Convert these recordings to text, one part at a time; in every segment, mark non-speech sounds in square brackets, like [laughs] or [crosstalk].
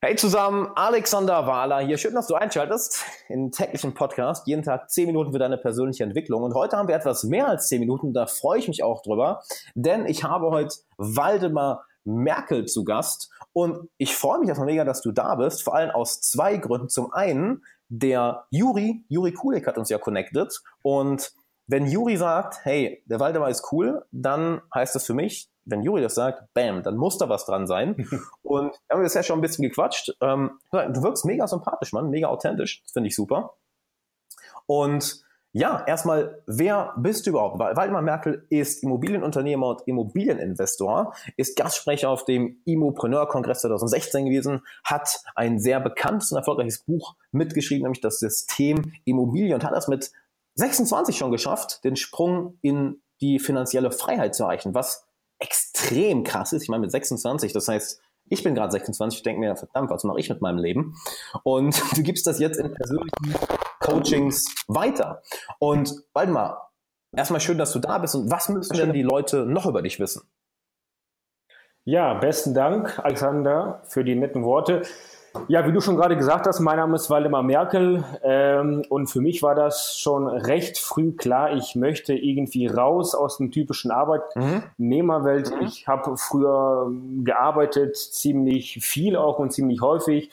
Hey zusammen, Alexander Wahler hier. Schön, dass du einschaltest in täglichen Podcast. Jeden Tag 10 Minuten für deine persönliche Entwicklung. Und heute haben wir etwas mehr als 10 Minuten. Da freue ich mich auch drüber, denn ich habe heute Waldemar Merkel zu Gast. Und ich freue mich erstmal mega, dass du da bist. Vor allem aus zwei Gründen. Zum einen, der Juri, Juri Kulik hat uns ja connected. Und wenn Juri sagt, hey, der Waldemar ist cool, dann heißt das für mich, wenn Juri das sagt, bam, dann muss da was dran sein. [laughs] und wir haben jetzt ja schon ein bisschen gequatscht. Ähm, du wirkst mega sympathisch, Mann, mega authentisch. Das finde ich super. Und ja, erstmal, wer bist du überhaupt? Waldemar Merkel ist Immobilienunternehmer und Immobilieninvestor, ist Gastsprecher auf dem Immopreneur-Kongress 2016 gewesen, hat ein sehr bekanntes und erfolgreiches Buch mitgeschrieben, nämlich das System Immobilie und hat das mit 26 schon geschafft, den Sprung in die finanzielle Freiheit zu erreichen, was extrem krass ist. Ich meine, mit 26, das heißt, ich bin gerade 26, ich denke mir, verdammt, was mache ich mit meinem Leben? Und [laughs] du gibst das jetzt in persönlichen Coachings weiter. Und Waldemar, erstmal schön, dass du da bist. Und was müssen denn die Leute noch über dich wissen? Ja, besten Dank, Alexander, für die netten Worte. Ja, wie du schon gerade gesagt hast, mein Name ist Waldemar Merkel ähm, und für mich war das schon recht früh klar, ich möchte irgendwie raus aus dem typischen Arbeitnehmerwelt. Mhm. Ich habe früher gearbeitet, ziemlich viel auch und ziemlich häufig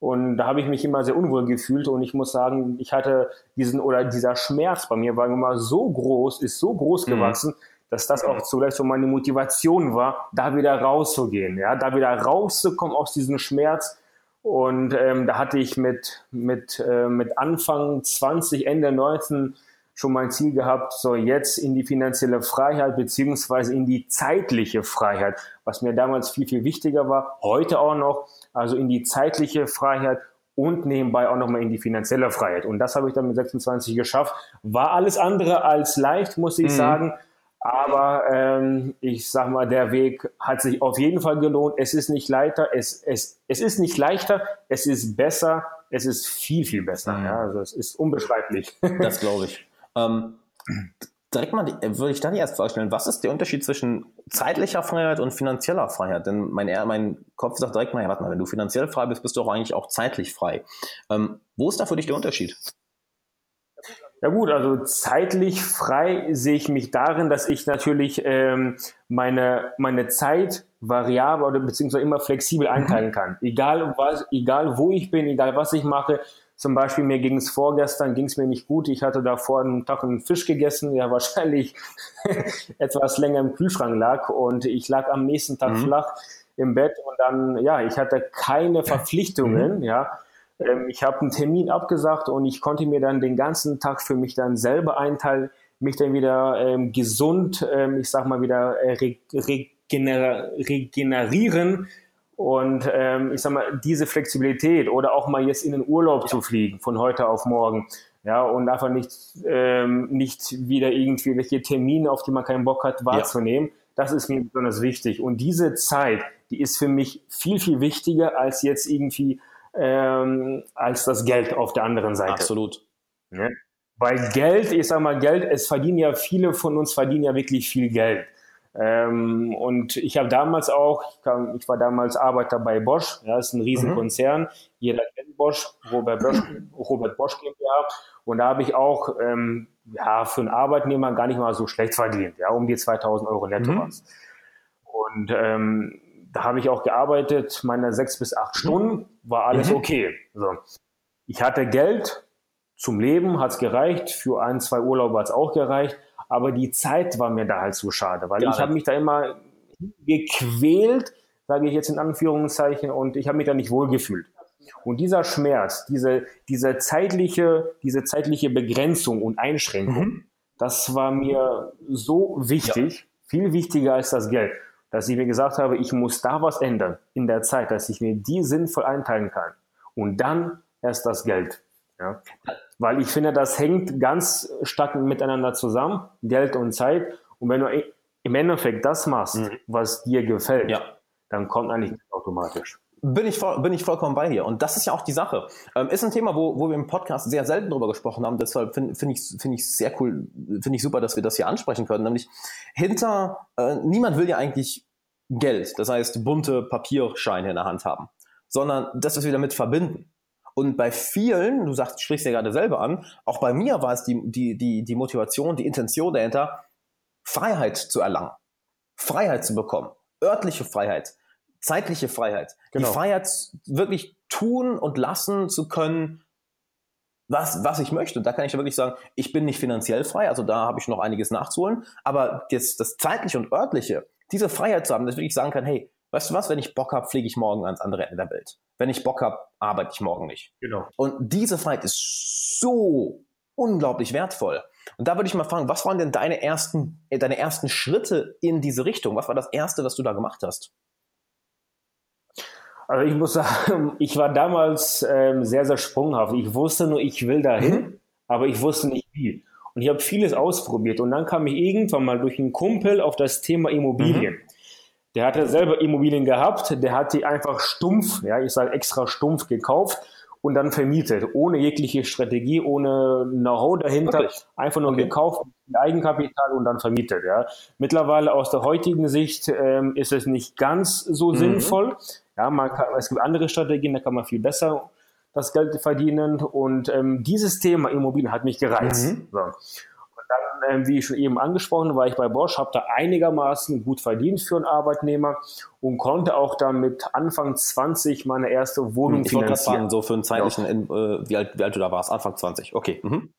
und da habe ich mich immer sehr unwohl gefühlt und ich muss sagen, ich hatte diesen oder dieser Schmerz bei mir war immer so groß, ist so groß mhm. gewachsen, dass das auch zugleich so meine Motivation war, da wieder rauszugehen, ja, da wieder rauszukommen aus diesem Schmerz und ähm, da hatte ich mit, mit, äh, mit Anfang 20, Ende 19 schon mein Ziel gehabt, so jetzt in die finanzielle Freiheit beziehungsweise in die zeitliche Freiheit, was mir damals viel, viel wichtiger war, heute auch noch, also in die zeitliche Freiheit und nebenbei auch nochmal in die finanzielle Freiheit. Und das habe ich dann mit 26 geschafft. War alles andere als leicht, muss ich mhm. sagen. Aber ähm, ich sag mal, der Weg hat sich auf jeden Fall gelohnt. Es ist nicht leichter, es, es, es ist nicht leichter, es ist besser, es ist viel, viel besser. Mhm. Ja, also es ist unbeschreiblich. [laughs] Das glaube ich. Ähm, direkt mal, würde ich da die erst vorstellen, was ist der Unterschied zwischen zeitlicher Freiheit und finanzieller Freiheit? Denn mein, mein Kopf sagt direkt mal, ja, warte mal, wenn du finanziell frei bist, bist du auch eigentlich auch zeitlich frei. Ähm, wo ist da für dich der Unterschied? Ja gut, also zeitlich frei sehe ich mich darin, dass ich natürlich ähm, meine, meine Zeit variabel oder beziehungsweise immer flexibel mhm. einteilen kann. Egal was, egal wo ich bin, egal was ich mache. Zum Beispiel mir ging es vorgestern, ging es mir nicht gut. Ich hatte da vor einem Tag einen Fisch gegessen, der [laughs] wahrscheinlich etwas länger im Kühlschrank lag und ich lag am nächsten Tag mhm. flach im Bett und dann, ja, ich hatte keine [laughs] Verpflichtungen, mhm. ja ähm, ich habe einen Termin abgesagt und ich konnte mir dann den ganzen Tag für mich dann selber einteilen, mich dann wieder ähm, gesund, ähm, ich sag mal wieder äh, regener regenerieren und ähm, ich sag mal diese Flexibilität oder auch mal jetzt in den Urlaub zu fliegen von heute auf morgen. Ja, und einfach nicht, ähm, nicht wieder irgendwie welche Termine, auf die man keinen Bock hat, wahrzunehmen. Ja. Das ist mir besonders wichtig. Und diese Zeit, die ist für mich viel, viel wichtiger als jetzt irgendwie ähm, als das Geld auf der anderen Seite. Absolut. Ja? Weil Geld, ich sag mal Geld, es verdienen ja viele von uns verdienen ja wirklich viel Geld. Ähm, und ich habe damals auch, ich, kam, ich, war damals Arbeiter bei Bosch, ja, ist ein Riesenkonzern. Mhm. Jeder kennt Bosch, Robert Bosch, Robert Bosch GmbH. Und da habe ich auch ähm, ja, für einen Arbeitnehmer gar nicht mal so schlecht verdient, ja, um die 2000 Euro netto mhm. was. Und ähm, da habe ich auch gearbeitet, meine sechs bis acht Stunden, war alles mhm. okay. So. Ich hatte Geld zum Leben, hat es gereicht, für ein, zwei Urlaube hat es auch gereicht, aber die Zeit war mir da halt so schade, weil ja, ich habe mich da immer gequält, sage ich jetzt in Anführungszeichen, und ich habe mich da nicht wohlgefühlt. Und dieser Schmerz, diese, diese, zeitliche, diese zeitliche Begrenzung und Einschränkung, mhm. das war mir so wichtig, ja. viel wichtiger als das Geld dass ich mir gesagt habe, ich muss da was ändern in der Zeit, dass ich mir die sinnvoll einteilen kann. Und dann erst das Geld. Ja? Weil ich finde, das hängt ganz stark miteinander zusammen, Geld und Zeit. Und wenn du im Endeffekt das machst, mhm. was dir gefällt, ja. dann kommt eigentlich automatisch. Bin ich, voll, bin ich vollkommen bei dir. Und das ist ja auch die Sache. Ähm, ist ein Thema, wo, wo wir im Podcast sehr selten drüber gesprochen haben. Deshalb finde find ich finde ich sehr cool, finde ich super, dass wir das hier ansprechen können. Nämlich hinter, äh, niemand will ja eigentlich Geld, das heißt bunte Papierscheine in der Hand haben. sondern das, was wir damit verbinden. Und bei vielen, du sagst, sprichst ja gerade selber an, auch bei mir war es die, die, die, die Motivation, die Intention dahinter, Freiheit zu erlangen, Freiheit zu bekommen, örtliche Freiheit, zeitliche Freiheit, genau. die Freiheit wirklich tun und lassen zu können, was, was ich möchte. Da kann ich wirklich sagen, ich bin nicht finanziell frei, also da habe ich noch einiges nachzuholen, aber das, das zeitliche und örtliche, diese Freiheit zu haben, dass ich wirklich sagen kann, hey, weißt du was, wenn ich Bock habe, fliege ich morgen ans andere Ende der Welt. Wenn ich Bock habe, arbeite ich morgen nicht. Genau. Und diese Freiheit ist so unglaublich wertvoll. Und da würde ich mal fragen, was waren denn deine ersten, äh, deine ersten Schritte in diese Richtung? Was war das erste, was du da gemacht hast? Also ich muss sagen, [laughs] ich war damals ähm, sehr, sehr sprunghaft. Ich wusste nur, ich will dahin, mhm. aber ich wusste nicht wie. Und ich habe vieles ausprobiert. Und dann kam ich irgendwann mal durch einen Kumpel auf das Thema Immobilien. Mhm. Der hatte selber Immobilien gehabt, der hat die einfach stumpf, ja, ich sage extra stumpf gekauft und dann vermietet, ohne jegliche Strategie, ohne Know-how dahinter, Wirklich? einfach nur okay. gekauft, Eigenkapital und dann vermietet. Ja. Mittlerweile aus der heutigen Sicht ähm, ist es nicht ganz so mhm. sinnvoll. Ja, man kann, es gibt andere Strategien, da kann man viel besser das Geld verdienen. Und ähm, dieses Thema Immobilien hat mich gereizt. Mhm. So. Und dann, äh, wie schon eben angesprochen, war ich bei Bosch, habe da einigermaßen gut verdient für einen Arbeitnehmer und konnte auch dann mit Anfang 20 meine erste Wohnung ich finanzieren. Fragen, so für einen zeitlichen, ja. äh, wie, alt, wie alt du da warst, Anfang 20, okay. Mhm.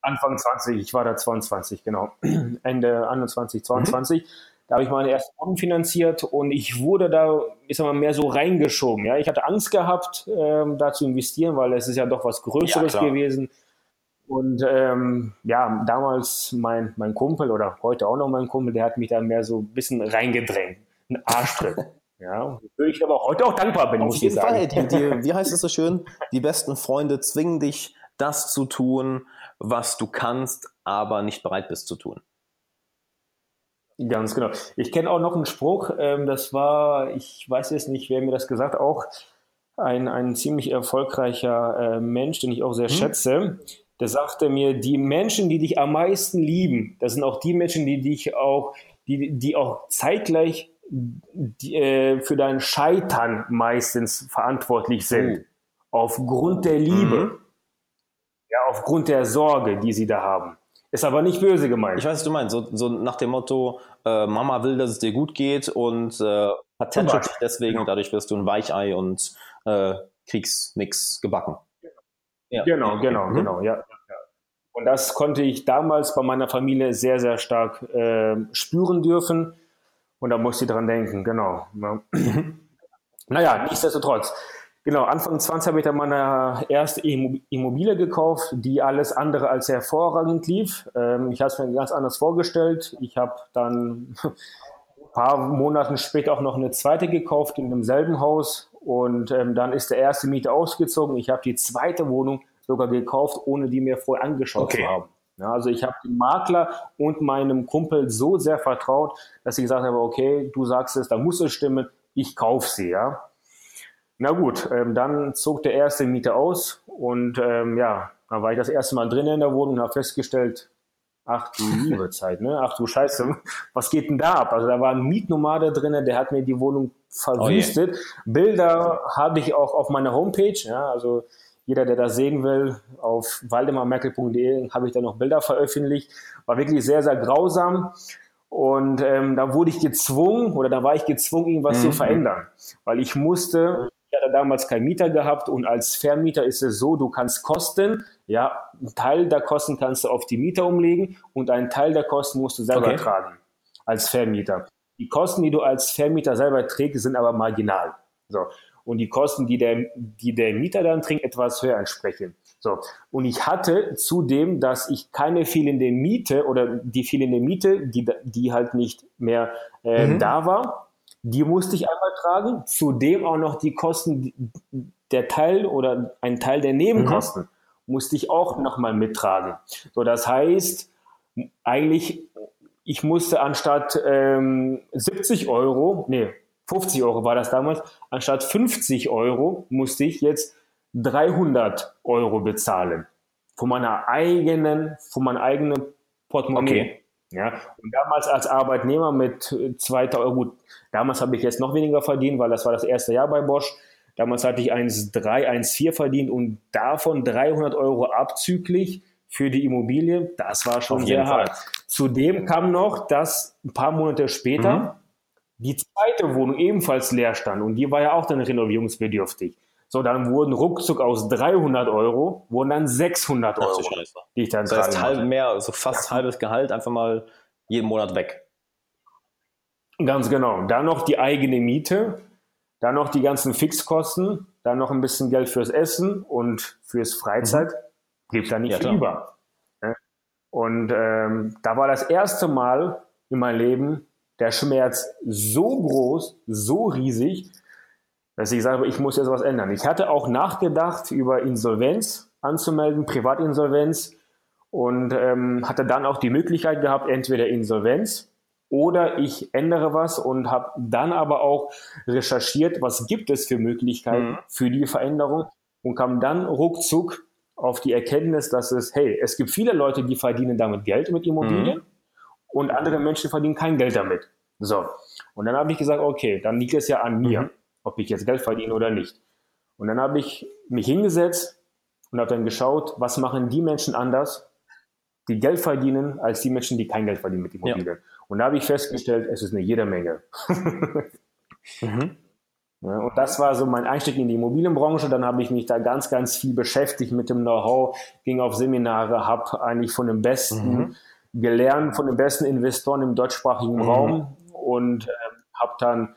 Anfang 20, ich war da 22, genau. [clears throat] Ende 21, 22. Mhm. Da habe ich meine erste Wohnung finanziert und ich wurde da, ich sag mal, mehr so reingeschoben. Ja, ich hatte Angst gehabt, ähm, da zu investieren, weil es ist ja doch was Größeres ja, gewesen. Und ähm, ja, damals mein, mein Kumpel oder heute auch noch mein Kumpel, der hat mich da mehr so ein bisschen reingedrängt. Ein Arschtritt. [laughs] Ja, würde ich aber heute auch dankbar bin, Auf muss ich sagen. Fall, die, die, [laughs] wie heißt es so schön? Die besten Freunde zwingen dich, das zu tun, was du kannst, aber nicht bereit bist zu tun. Ganz genau. Ich kenne auch noch einen Spruch, ähm, das war, ich weiß jetzt nicht, wer mir das gesagt hat, auch ein, ein ziemlich erfolgreicher äh, Mensch, den ich auch sehr hm. schätze. Der sagte mir, die Menschen, die dich am meisten lieben, das sind auch die Menschen, die dich auch, die, die auch zeitgleich die, äh, für dein Scheitern meistens verantwortlich sind. Oh. Aufgrund der Liebe. Mhm. Ja, aufgrund der Sorge, die sie da haben. Ist aber nicht böse gemeint. Ich weiß, was du meinst. So, so nach dem Motto, äh, Mama will, dass es dir gut geht und äh, patentet dich deswegen, dadurch wirst du ein Weichei und äh, kriegst nichts gebacken. Ja. Genau, genau, mhm. genau, ja. Und das konnte ich damals bei meiner Familie sehr, sehr stark äh, spüren dürfen. Und da musste ich dran denken, genau. Ja. [laughs] naja, nichtsdestotrotz. Genau, Anfang 20 habe ich dann meine erste Immobilie gekauft, die alles andere als hervorragend lief. Ähm, ich habe es mir ganz anders vorgestellt. Ich habe dann ein [laughs] paar Monate später auch noch eine zweite gekauft in demselben Haus und ähm, dann ist der erste Mieter ausgezogen. Ich habe die zweite Wohnung sogar gekauft, ohne die mir vorher angeschaut okay. zu haben. Ja, also ich habe dem Makler und meinem Kumpel so sehr vertraut, dass ich gesagt habe, okay, du sagst es, da muss es stimmen, ich kaufe sie, ja. Na gut, ähm, dann zog der erste Mieter aus und ähm, ja, da war ich das erste Mal drin in der Wohnung und habe festgestellt, ach du [laughs] liebe Zeit, ne? Ach du Scheiße, [laughs] was geht denn da ab? Also da war ein Mietnomade drin, der hat mir die Wohnung verwüstet. Oh Bilder habe ich auch auf meiner Homepage, ja, also jeder, der das sehen will, auf waldemarmerkel.de habe ich da noch Bilder veröffentlicht. War wirklich sehr, sehr grausam. Und ähm, da wurde ich gezwungen oder da war ich gezwungen, irgendwas mhm. zu verändern. Weil ich musste ich hatte damals keinen Mieter gehabt und als Vermieter ist es so, du kannst Kosten, ja, einen Teil der Kosten kannst du auf die Mieter umlegen und einen Teil der Kosten musst du selber okay. tragen als Vermieter. Die Kosten, die du als Vermieter selber trägst, sind aber marginal. So. Und die Kosten, die der, die der Mieter dann trinkt, etwas höher entsprechen. So. Und ich hatte zudem, dass ich keine fehlende Miete oder die fehlende Miete, die, die halt nicht mehr äh, mhm. da war, die musste ich einmal tragen. Zudem auch noch die Kosten, der Teil oder ein Teil der Nebenkosten mhm. musste ich auch nochmal mittragen. So, das heißt, eigentlich, ich musste anstatt ähm, 70 Euro, nee, 50 Euro war das damals, anstatt 50 Euro musste ich jetzt 300 Euro bezahlen. Von meiner eigenen, von meinem eigenen Portemonnaie. Okay. Ja, und damals als Arbeitnehmer mit 2000 Euro, gut, damals habe ich jetzt noch weniger verdient, weil das war das erste Jahr bei Bosch. Damals hatte ich 1,3, 1,4 verdient und davon 300 Euro abzüglich für die Immobilie. Das war schon sehr hart. Zudem kam noch, dass ein paar Monate später mhm. die zweite Wohnung ebenfalls leer stand und die war ja auch dann renovierungsbedürftig. So, dann wurden ruckzuck aus 300 Euro, wurden dann 600 Euro, die ich dann Das heißt, halb mehr, also fast halbes Gehalt einfach mal jeden Monat weg. Ganz genau. Dann noch die eigene Miete, dann noch die ganzen Fixkosten, dann noch ein bisschen Geld fürs Essen und fürs Freizeit. Mhm. Gibt da nicht ja, über. Und ähm, da war das erste Mal in meinem Leben der Schmerz so groß, so riesig, dass ich sage, ich muss jetzt was ändern. Ich hatte auch nachgedacht, über Insolvenz anzumelden, Privatinsolvenz und ähm, hatte dann auch die Möglichkeit gehabt, entweder Insolvenz oder ich ändere was und habe dann aber auch recherchiert, was gibt es für Möglichkeiten mhm. für die Veränderung und kam dann ruckzuck auf die Erkenntnis, dass es, hey, es gibt viele Leute, die verdienen damit Geld mit Immobilien mhm. und andere Menschen verdienen kein Geld damit. So. Und dann habe ich gesagt, okay, dann liegt es ja an mir. Mhm ob ich jetzt Geld verdiene oder nicht. Und dann habe ich mich hingesetzt und habe dann geschaut, was machen die Menschen anders, die Geld verdienen, als die Menschen, die kein Geld verdienen mit Immobilien. Ja. Und da habe ich festgestellt, es ist eine jede Menge. [laughs] mhm. ja, und das war so mein Einstieg in die Immobilienbranche. Dann habe ich mich da ganz, ganz viel beschäftigt mit dem Know-how, ging auf Seminare, habe eigentlich von den Besten mhm. gelernt, von den besten Investoren im deutschsprachigen mhm. Raum und äh, habe dann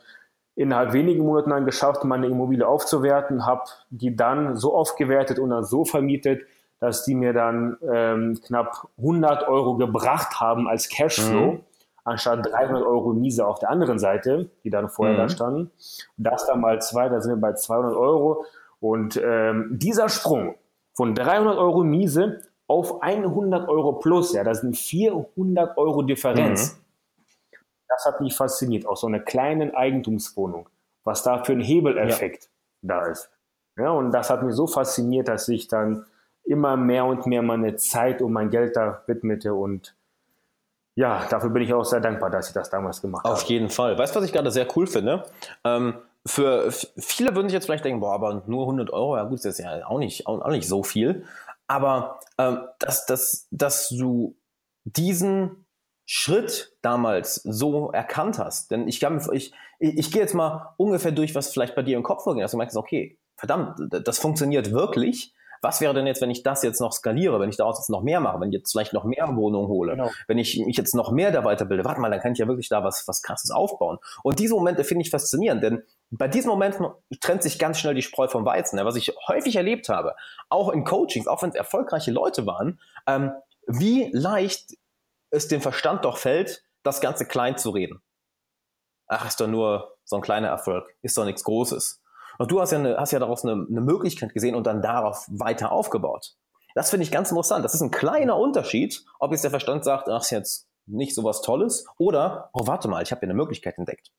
innerhalb wenigen Monaten dann geschafft, meine Immobilie aufzuwerten, habe die dann so aufgewertet und dann so vermietet, dass die mir dann ähm, knapp 100 Euro gebracht haben als Cashflow, mhm. anstatt 300 Euro Miese auf der anderen Seite, die dann vorher mhm. da standen. Das dann mal zwei, da sind wir bei 200 Euro. Und ähm, dieser Sprung von 300 Euro Miese auf 100 Euro plus, ja, das sind 400 Euro Differenz. Mhm das hat mich fasziniert, aus so einer kleinen Eigentumswohnung, was da für ein Hebeleffekt ja. da ist. Ja, und das hat mich so fasziniert, dass ich dann immer mehr und mehr meine Zeit und mein Geld da widmete und ja, dafür bin ich auch sehr dankbar, dass ich das damals gemacht habe. Auf jeden Fall. Weißt du, was ich gerade sehr cool finde? Ähm, für viele würden sich jetzt vielleicht denken, boah, aber nur 100 Euro, ja gut, das ist ja auch nicht, auch, auch nicht so viel. Aber ähm, dass, dass, dass du diesen Schritt damals so erkannt hast. Denn ich, kann, ich, ich, ich gehe jetzt mal ungefähr durch, was vielleicht bei dir im Kopf vorging. Also du merkst, okay, verdammt, das funktioniert wirklich. Was wäre denn jetzt, wenn ich das jetzt noch skaliere, wenn ich daraus jetzt noch mehr mache, wenn ich jetzt vielleicht noch mehr Wohnungen hole, genau. wenn ich mich jetzt noch mehr da weiterbilde, warte mal, dann kann ich ja wirklich da was, was krasses aufbauen. Und diese Momente finde ich faszinierend, denn bei diesen Momenten trennt sich ganz schnell die Spreu vom Weizen. Was ich häufig erlebt habe, auch in Coachings, auch wenn es erfolgreiche Leute waren, ähm, wie leicht es dem Verstand doch fällt, das Ganze klein zu reden. Ach, ist doch nur so ein kleiner Erfolg, ist doch nichts Großes. Und du hast ja, eine, hast ja daraus eine, eine Möglichkeit gesehen und dann darauf weiter aufgebaut. Das finde ich ganz interessant. Das ist ein kleiner Unterschied, ob jetzt der Verstand sagt, ach, ist jetzt nicht so was Tolles, oder, oh, warte mal, ich habe hier eine Möglichkeit entdeckt.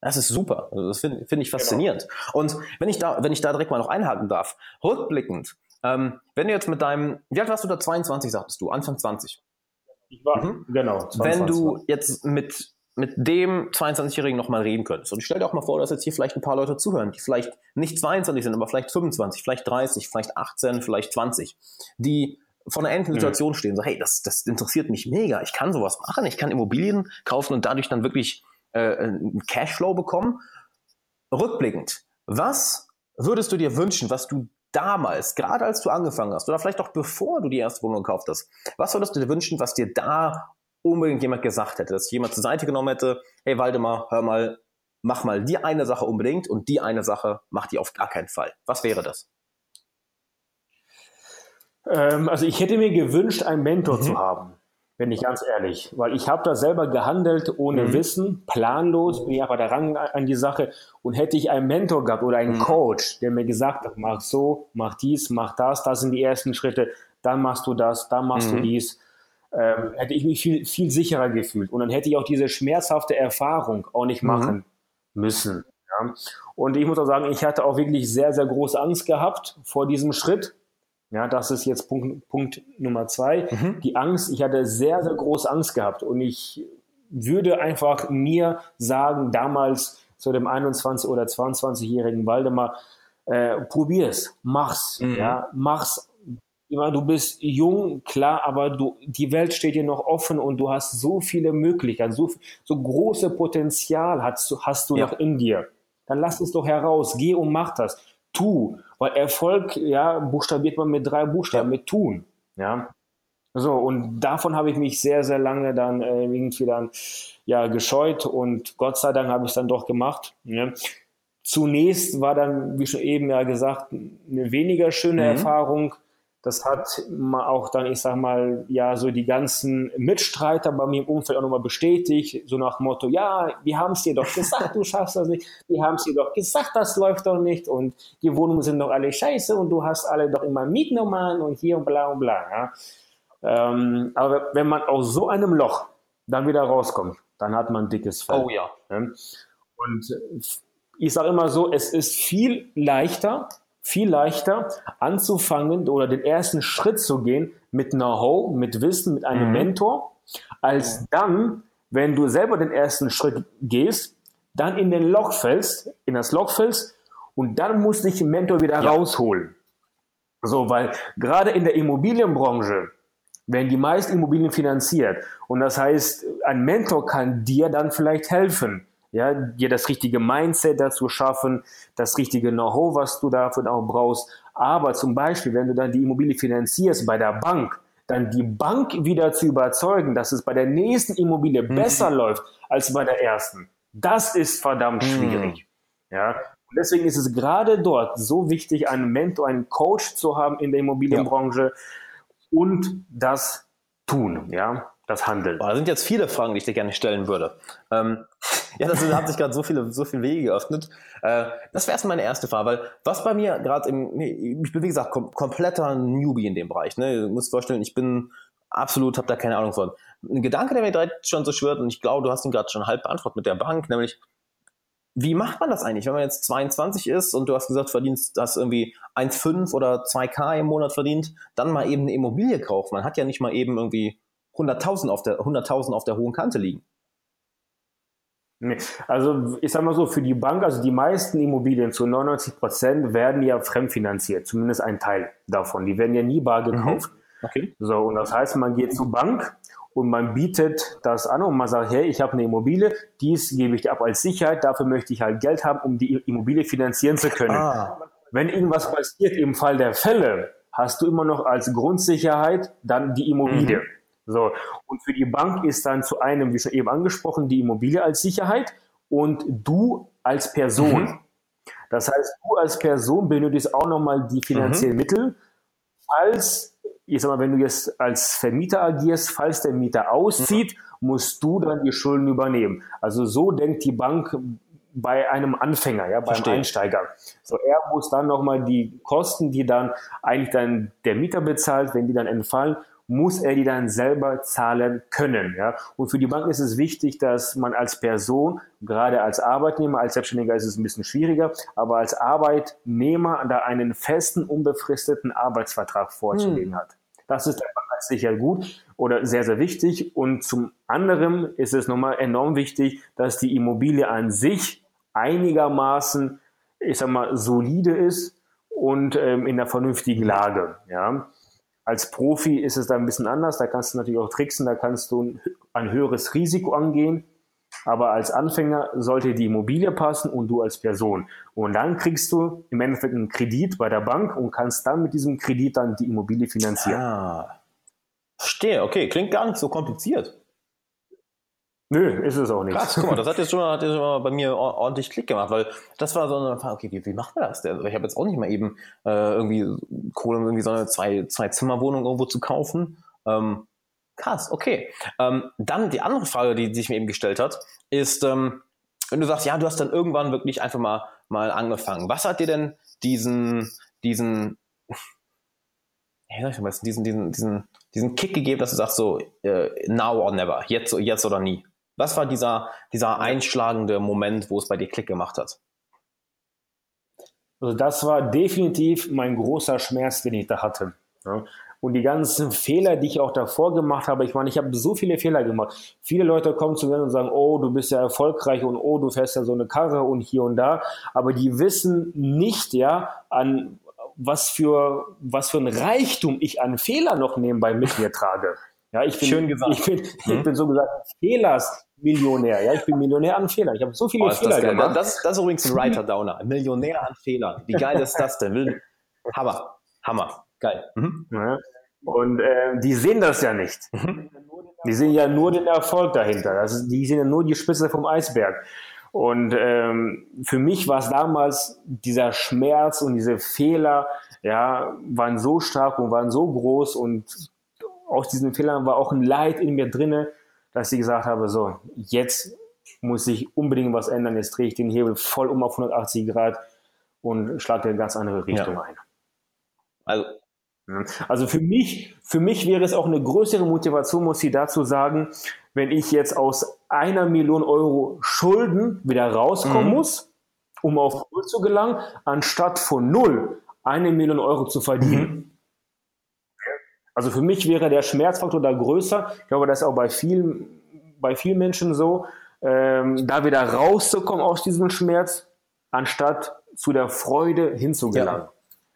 Das ist super. Also das finde find ich genau. faszinierend. Genau. Und wenn ich da, wenn ich da direkt mal noch einhaken darf, rückblickend, ähm, wenn du jetzt mit deinem, wie alt warst du da? 22, sagtest du, Anfang 20. Ich war, mhm. genau. 22. Wenn du jetzt mit, mit dem 22-Jährigen nochmal reden könntest, und ich stell dir auch mal vor, dass jetzt hier vielleicht ein paar Leute zuhören, die vielleicht nicht 22 sind, aber vielleicht 25, vielleicht 30, vielleicht 18, vielleicht 20, die vor einer ähnlichen Situation mhm. stehen, so, hey, das, das interessiert mich mega, ich kann sowas machen, ich kann Immobilien kaufen und dadurch dann wirklich äh, einen Cashflow bekommen. Rückblickend, was würdest du dir wünschen, was du damals, gerade als du angefangen hast, oder vielleicht auch bevor du die erste Wohnung gekauft hast, was würdest du dir wünschen, was dir da unbedingt jemand gesagt hätte, dass jemand zur Seite genommen hätte, hey Waldemar, hör mal, mach mal die eine Sache unbedingt und die eine Sache mach die auf gar keinen Fall. Was wäre das? Ähm, also ich hätte mir gewünscht, einen Mentor mhm. zu haben bin ich ganz ehrlich. Weil ich habe da selber gehandelt ohne mhm. Wissen, planlos, bin ich aber daran an die Sache. Und hätte ich einen Mentor gehabt oder einen mhm. Coach, der mir gesagt hat, mach so, mach dies, mach das, das sind die ersten Schritte, dann machst du das, dann machst mhm. du dies, ähm, hätte ich mich viel, viel sicherer gefühlt. Und dann hätte ich auch diese schmerzhafte Erfahrung auch nicht mhm. machen müssen. Ja. Und ich muss auch sagen, ich hatte auch wirklich sehr, sehr große Angst gehabt vor diesem Schritt ja, das ist jetzt Punkt, Punkt Nummer zwei. Mhm. Die Angst, ich hatte sehr, sehr große Angst gehabt und ich würde einfach mir sagen, damals zu dem 21- oder 22-jährigen Waldemar, äh, probier's, mach's, mhm. ja, mach's. Du bist jung, klar, aber du, die Welt steht dir noch offen und du hast so viele Möglichkeiten, so, so große Potenzial hast, hast du ja. noch in dir. Dann lass es doch heraus, geh und mach das. Tu, weil Erfolg, ja, buchstabiert man mit drei Buchstaben, ja. mit tun, ja. So, und davon habe ich mich sehr, sehr lange dann äh, irgendwie dann ja gescheut und Gott sei Dank habe ich es dann doch gemacht. Ne? Zunächst war dann, wie schon eben ja gesagt, eine weniger schöne mhm. Erfahrung. Das hat auch dann, ich sag mal, ja, so die ganzen Mitstreiter bei mir im Umfeld auch nochmal bestätigt, so nach dem Motto, ja, wir haben es dir doch gesagt, du schaffst das nicht, wir haben es dir doch gesagt, das läuft doch nicht und die Wohnungen sind doch alle scheiße und du hast alle doch immer Mietnummern und hier und bla und bla. Ja. Ähm, aber wenn man aus so einem Loch dann wieder rauskommt, dann hat man ein dickes Fell. Oh ja. Und ich sage immer so, es ist viel leichter, viel leichter anzufangen oder den ersten Schritt zu gehen mit Know-how, mit Wissen, mit einem mhm. Mentor, als dann, wenn du selber den ersten Schritt gehst, dann in den Loch fällst, in das Loch fällst und dann musst dich Mentor wieder ja. rausholen. So, weil gerade in der Immobilienbranche werden die meisten Immobilien finanziert. Und das heißt, ein Mentor kann dir dann vielleicht helfen, ja, dir das richtige Mindset dazu schaffen, das richtige Know-how, was du dafür auch brauchst. Aber zum Beispiel, wenn du dann die Immobilie finanzierst bei der Bank, dann die Bank wieder zu überzeugen, dass es bei der nächsten Immobilie mhm. besser läuft als bei der ersten. Das ist verdammt mhm. schwierig. Ja. Und deswegen ist es gerade dort so wichtig, einen Mentor, einen Coach zu haben in der Immobilienbranche, ja und das Tun, ja, das Handeln. Boah, da sind jetzt viele Fragen, die ich dir gerne stellen würde. Ähm, [laughs] ja, das hat sich gerade so viele, so viele Wege geöffnet. Äh, das wäre erstmal meine erste Frage, weil was bei mir gerade im, ich bin wie gesagt kom kompletter Newbie in dem Bereich. Ne? Du musst vorstellen, ich bin absolut, habe da keine Ahnung von. Ein Gedanke, der mir direkt schon so schwirrt, und ich glaube, du hast ihn gerade schon halb beantwortet mit der Bank, nämlich wie macht man das eigentlich, wenn man jetzt 22 ist und du hast gesagt, verdienst das irgendwie 1,5 oder 2K im Monat verdient, dann mal eben eine Immobilie kaufen? Man hat ja nicht mal eben irgendwie 100.000 auf der 100.000 auf der hohen Kante liegen. Also ich sag mal so, für die Bank, also die meisten Immobilien zu 99 Prozent werden ja fremdfinanziert, zumindest ein Teil davon. Die werden ja nie bar mhm. gekauft. Mhm. Okay. So, und das heißt, man geht zur Bank und man bietet das an und man sagt, hey, ich habe eine Immobilie, dies gebe ich dir ab als Sicherheit, dafür möchte ich halt Geld haben, um die Immobilie finanzieren zu können. Ah. Wenn irgendwas passiert im Fall der Fälle, hast du immer noch als Grundsicherheit dann die Immobilie. Mhm. So. Und für die Bank ist dann zu einem, wie schon eben angesprochen, die Immobilie als Sicherheit und du als Person. Mhm. Das heißt, du als Person benötigst auch nochmal die finanziellen mhm. Mittel, falls ich sag mal, wenn du jetzt als Vermieter agierst, falls der Mieter auszieht, musst du dann die Schulden übernehmen. Also so denkt die Bank bei einem Anfänger, ja, beim Verstehe. Einsteiger. So, er muss dann nochmal die Kosten, die dann eigentlich dann der Mieter bezahlt, wenn die dann entfallen, muss er die dann selber zahlen können. Ja? Und für die Bank ist es wichtig, dass man als Person, gerade als Arbeitnehmer, als Selbstständiger ist es ein bisschen schwieriger, aber als Arbeitnehmer da einen festen, unbefristeten Arbeitsvertrag vorzulegen hm. hat. Das ist Bank sicher gut oder sehr, sehr wichtig. Und zum anderen ist es nochmal enorm wichtig, dass die Immobilie an sich einigermaßen, ich sag mal, solide ist und ähm, in einer vernünftigen Lage. Ja. Als Profi ist es da ein bisschen anders. Da kannst du natürlich auch tricksen, da kannst du ein höheres Risiko angehen. Aber als Anfänger sollte die Immobilie passen und du als Person. Und dann kriegst du im Endeffekt einen Kredit bei der Bank und kannst dann mit diesem Kredit dann die Immobilie finanzieren. Ah, verstehe. Okay, klingt gar nicht so kompliziert. Nö, ist es auch nicht. Krass, guck mal, das hat jetzt [laughs] schon, hat jetzt schon mal bei mir ordentlich Klick gemacht, weil das war so eine Frage, okay, wie, wie macht man das denn? Also ich habe jetzt auch nicht mal eben äh, irgendwie Kohle, um irgendwie so eine zwei, zwei Zimmerwohnung irgendwo zu kaufen. Ähm, krass, okay. Ähm, dann die andere Frage, die, die sich mir eben gestellt hat, ist, ähm, wenn du sagst, ja, du hast dann irgendwann wirklich einfach mal, mal angefangen. Was hat dir denn diesen, diesen, wie soll ich am diesen, diesen, diesen, diesen Kick gegeben, dass du sagst so, äh, now or never, jetzt, jetzt oder nie? Was war dieser, dieser einschlagende Moment, wo es bei dir Klick gemacht hat? Also das war definitiv mein großer Schmerz, den ich da hatte. und die ganzen Fehler, die ich auch davor gemacht habe, ich meine, ich habe so viele Fehler gemacht. Viele Leute kommen zu mir und sagen, oh, du bist ja erfolgreich und oh, du fährst ja so eine Karre und hier und da, aber die wissen nicht, ja, an was für, was für ein Reichtum ich an Fehler noch nebenbei mit mir trage. Ja, ich bin, Schön gesagt. Ich bin, mhm. ich bin so gesagt Fehlers-Millionär. Ja, ich bin Millionär an Fehlern. Ich habe so viele oh, Fehler das gemacht. Das, das, ist übrigens ein Writer-Downer. Millionär an Fehlern. Wie geil ist das denn? Hammer. Hammer. Geil. Mhm. Ja. Und äh, die sehen das ja nicht. Mhm. Die sehen ja nur den Erfolg dahinter. Also die sehen ja nur die Spitze vom Eisberg. Und ähm, für mich war es damals dieser Schmerz und diese Fehler, ja, waren so stark und waren so groß und aus diesen Fehlern war auch ein Leid in mir drinne, dass ich gesagt habe, so, jetzt muss ich unbedingt was ändern, jetzt drehe ich den Hebel voll um auf 180 Grad und schlage eine ganz andere Richtung ja. ein. Also also für mich, für mich wäre es auch eine größere Motivation, muss ich dazu sagen, wenn ich jetzt aus einer Million Euro Schulden wieder rauskommen mhm. muss, um auf Null zu gelangen, anstatt von Null eine Million Euro zu verdienen. Mhm. Also für mich wäre der Schmerzfaktor da größer. Ich glaube, das ist auch bei vielen, bei vielen Menschen so, ähm, da wieder rauszukommen aus diesem Schmerz, anstatt zu der Freude hinzugelangen. Ja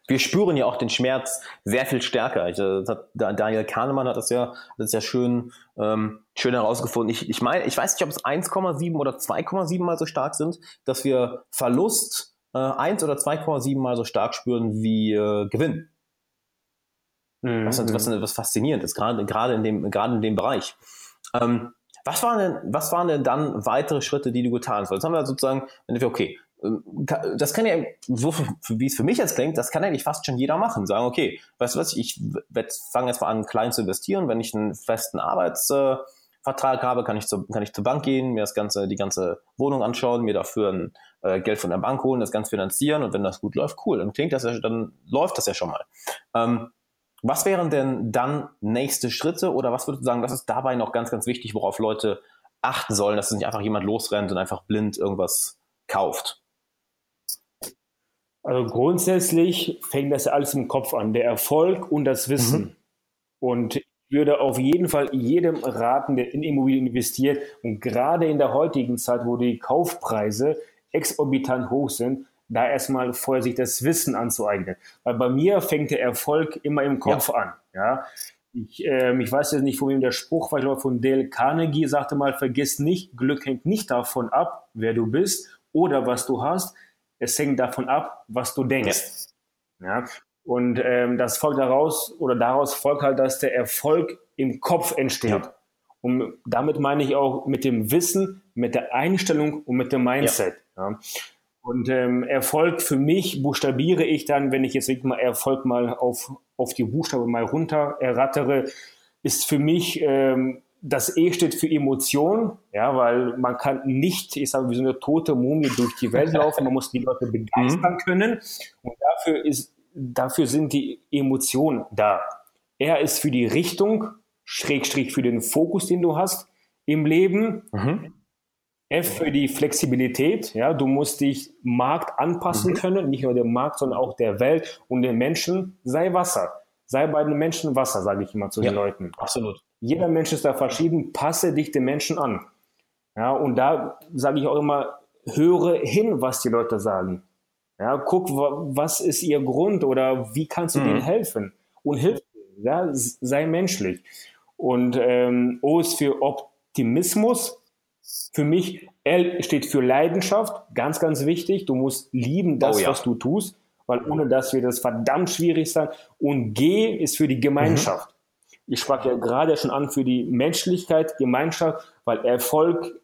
wir spüren ja auch den Schmerz sehr viel stärker. Ich, äh, Daniel Kahnemann hat das ja, das ja schön, ähm, schön herausgefunden. Ich, ich meine, ich weiß nicht, ob es 1,7 oder 2,7 mal so stark sind, dass wir Verlust äh, 1 oder 2,7 mal so stark spüren wie äh, Gewinn. Mhm. Was, was, was faszinierend ist, gerade, gerade in dem, gerade in dem Bereich. Ähm, was waren denn, was waren denn dann weitere Schritte, die du getan hast? Jetzt haben wir sozusagen, okay, ähm, das kann ja, so wie es für mich jetzt klingt, das kann eigentlich fast schon jeder machen. Sagen, okay, weißt du was, ich fange jetzt mal an, klein zu investieren. Wenn ich einen festen Arbeitsvertrag habe, kann ich, zur, kann ich zur Bank gehen, mir das ganze, die ganze Wohnung anschauen, mir dafür ein äh, Geld von der Bank holen, das Ganze finanzieren und wenn das gut läuft, cool. Dann klingt das ja, dann läuft das ja schon mal. Ähm, was wären denn dann nächste Schritte oder was würdest du sagen, das ist dabei noch ganz, ganz wichtig, worauf Leute achten sollen, dass nicht einfach jemand losrennt und einfach blind irgendwas kauft? Also grundsätzlich fängt das alles im Kopf an, der Erfolg und das Wissen. Mhm. Und ich würde auf jeden Fall jedem raten, der in Immobilien investiert und gerade in der heutigen Zeit, wo die Kaufpreise exorbitant hoch sind, da erstmal vorher sich das Wissen anzueignen. Weil bei mir fängt der Erfolg immer im Kopf ja. an. Ja? Ich, ähm, ich weiß jetzt nicht, von wem der Spruch war, ich glaube von Dale Carnegie sagte mal, vergiss nicht, Glück hängt nicht davon ab, wer du bist oder was du hast, es hängt davon ab, was du denkst. Ja. ja? Und ähm, das folgt daraus oder daraus folgt halt, dass der Erfolg im Kopf entsteht. Ja. Und damit meine ich auch mit dem Wissen, mit der Einstellung und mit dem Mindset. Ja. Und ähm, Erfolg für mich buchstabiere ich dann, wenn ich jetzt wirklich mal Erfolg mal auf, auf die Buchstabe mal runter errattere, ist für mich ähm, das E steht für Emotion, ja, weil man kann nicht, ich sage, wie so eine tote Mumie durch die Welt laufen, man muss die Leute [laughs] begeistern mhm. können und dafür ist, dafür sind die Emotionen da. Er ist für die Richtung, Schrägstrich für den Fokus, den du hast im Leben. Mhm. F für die Flexibilität, ja, du musst dich Markt anpassen mhm. können, nicht nur dem Markt, sondern auch der Welt und den Menschen, sei Wasser. Sei bei den Menschen Wasser, sage ich immer zu ja, den Leuten. Absolut. Jeder Mensch ist da verschieden, passe dich den Menschen an. Ja, und da sage ich auch immer, höre hin, was die Leute sagen. Ja, guck, was ist ihr Grund oder wie kannst du mhm. denen helfen? Und hilf, ja, sei menschlich. Und ähm, O ist für Optimismus. Für mich, L steht für Leidenschaft, ganz, ganz wichtig. Du musst lieben das, oh, ja. was du tust, weil ohne das wird es verdammt schwierig sein. Und G ist für die Gemeinschaft. Mhm. Ich sprach ja gerade schon an für die Menschlichkeit, Gemeinschaft, weil Erfolg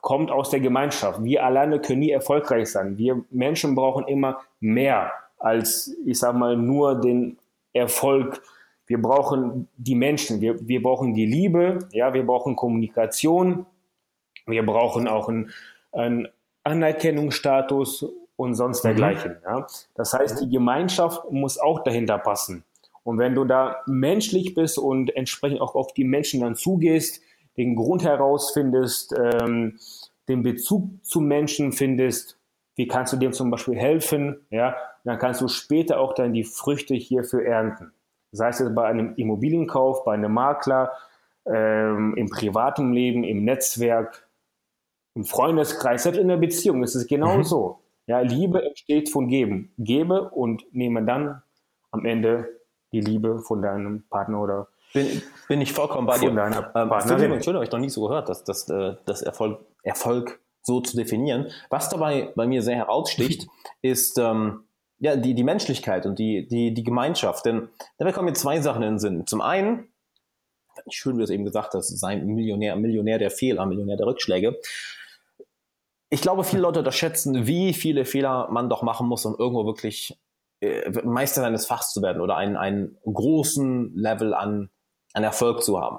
kommt aus der Gemeinschaft. Wir alleine können nie erfolgreich sein. Wir Menschen brauchen immer mehr als, ich sag mal, nur den Erfolg. Wir brauchen die Menschen. Wir, wir brauchen die Liebe. Ja, wir brauchen Kommunikation. Wir brauchen auch einen, einen Anerkennungsstatus und sonst mhm. dergleichen. Ja. Das heißt, die Gemeinschaft muss auch dahinter passen. Und wenn du da menschlich bist und entsprechend auch auf die Menschen dann zugehst, den Grund herausfindest, ähm, den Bezug zu Menschen findest, wie kannst du dem zum Beispiel helfen, ja, dann kannst du später auch dann die Früchte hierfür ernten. sei es jetzt bei einem Immobilienkauf, bei einem Makler, ähm, im privaten Leben, im Netzwerk, im Freundeskreis, selbst in der Beziehung ist es genau mhm. so. Ja, Liebe entsteht von Geben. Gebe und nehme dann am Ende die Liebe von deinem Partner oder bin, bin ich vollkommen bei dir. Ähm, Entschuldigung, Entschuldigung, ich noch nie so gehört, dass, dass, äh, dass Erfolg, Erfolg so zu definieren. Was dabei bei mir sehr heraussticht, [laughs] ist ähm, ja, die, die Menschlichkeit und die, die, die Gemeinschaft. Denn dabei kommen mir zwei Sachen in den Sinn. Zum einen, schön, wie du es eben gesagt hast, sein Millionär, Millionär der Fehler, Millionär der Rückschläge. Ich glaube, viele Leute unterschätzen, wie viele Fehler man doch machen muss, um irgendwo wirklich äh, Meister seines Fachs zu werden oder einen, einen großen Level an, an Erfolg zu haben.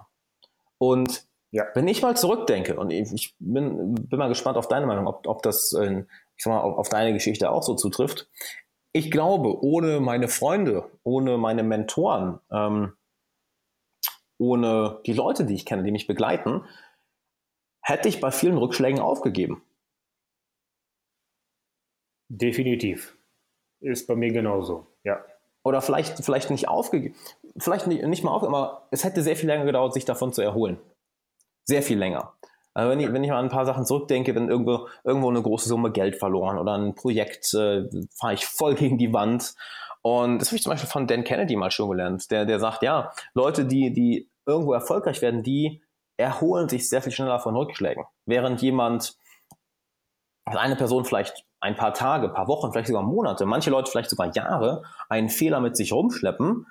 Und ja. wenn ich mal zurückdenke, und ich bin, bin mal gespannt auf deine Meinung, ob, ob das, ich sag mal, auf deine Geschichte auch so zutrifft. Ich glaube, ohne meine Freunde, ohne meine Mentoren, ähm, ohne die Leute, die ich kenne, die mich begleiten, hätte ich bei vielen Rückschlägen aufgegeben. Definitiv. Ist bei mir genauso, ja. Oder vielleicht, vielleicht nicht aufgegeben, vielleicht nicht, nicht mal aufgegeben, aber es hätte sehr viel länger gedauert, sich davon zu erholen. Sehr viel länger. Also wenn, ich, wenn ich mal an ein paar Sachen zurückdenke, wenn irgendwo, irgendwo eine große Summe Geld verloren oder ein Projekt äh, fahre ich voll gegen die Wand. Und das habe ich zum Beispiel von Dan Kennedy mal schon gelernt. Der, der sagt, ja, Leute, die, die irgendwo erfolgreich werden, die erholen sich sehr viel schneller von Rückschlägen. Während jemand, also eine Person vielleicht ein paar Tage, paar Wochen, vielleicht sogar Monate, manche Leute vielleicht sogar Jahre einen Fehler mit sich rumschleppen,